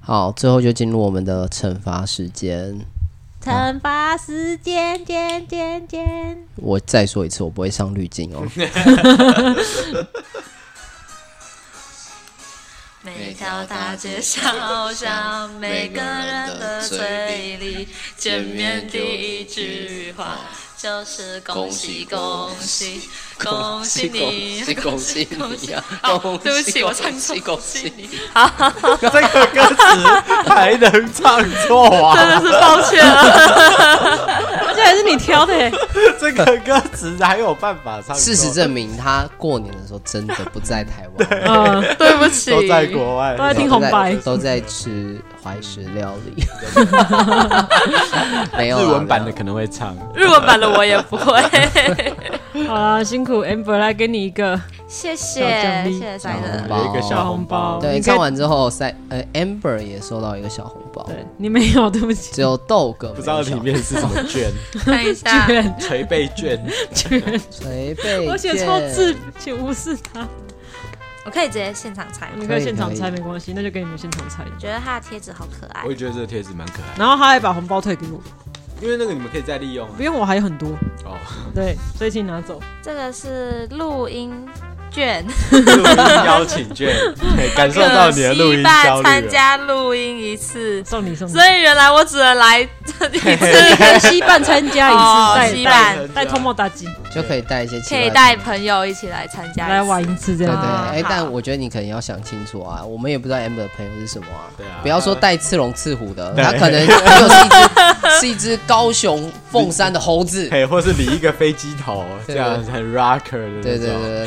S2: 好，最后就进入我们的惩罚时间。
S3: 惩罚时间，间间间。
S2: 我再说一次，我不会上滤镜哦。
S3: 每条大街小巷，每个人的嘴里，见面第一句话。就是恭喜恭喜恭喜你，恭喜你呀！哦，对不起，我唱错，恭喜你。好，
S4: 这个歌词还能唱错啊？
S3: 真的是抱歉了，而且还是你挑的。
S4: 这个歌词还有办法唱？
S2: 事实证明，他过年的时候真的不在台湾。
S3: 嗯，对不起，
S4: 都在国外，
S1: 都在听红白，
S2: 都在吃怀石料理。没有，
S4: 日文版的可能会唱，
S3: 日文版的我也不会。
S1: 好了，辛苦 Amber 来给你一个，
S3: 谢谢，谢谢塞德，
S4: 一个小红包。
S2: 对，看完之后塞呃 Amber 也收到一个小红包。
S1: 对，你没有，对不起，
S2: 只有豆哥
S4: 不知道里面是什么券，
S3: 看一下，
S4: 捶背券，
S1: 券，
S2: 捶背，
S1: 我写错字，请无视他。
S3: 我可以直接现场拆，
S1: 你可以现场拆没关系，那就给你们现场拆。
S3: 觉得他的贴纸好可爱，
S4: 我也觉得这个贴纸蛮可爱。
S1: 然后他还把红包退给我，
S4: 因为那个你们可以再利用。
S1: 不用，我还有很多
S4: 哦。
S1: 对，所以请拿走。
S3: 这个是录音券，
S4: 录音邀请券，感受到你的录音焦虑。
S3: 参加录音一次，
S1: 送你送。
S3: 所以原来我只能来这一
S1: 次，西半参加一次，
S3: 西半
S1: 带通莫打机。
S2: 就可以带一些，
S3: 可以带朋友一起来参加
S1: 来玩一次这样。
S2: 对对，哎，但我觉得你可能要想清楚啊，我们也不知道 Amber 的朋友是什么啊。
S4: 对啊。
S2: 不要说带刺龙刺虎的，他可能又是一只是一只高雄凤山的猴子，
S4: 嘿，或是理一个飞机头，这样很 rocker 的。
S2: 对对对。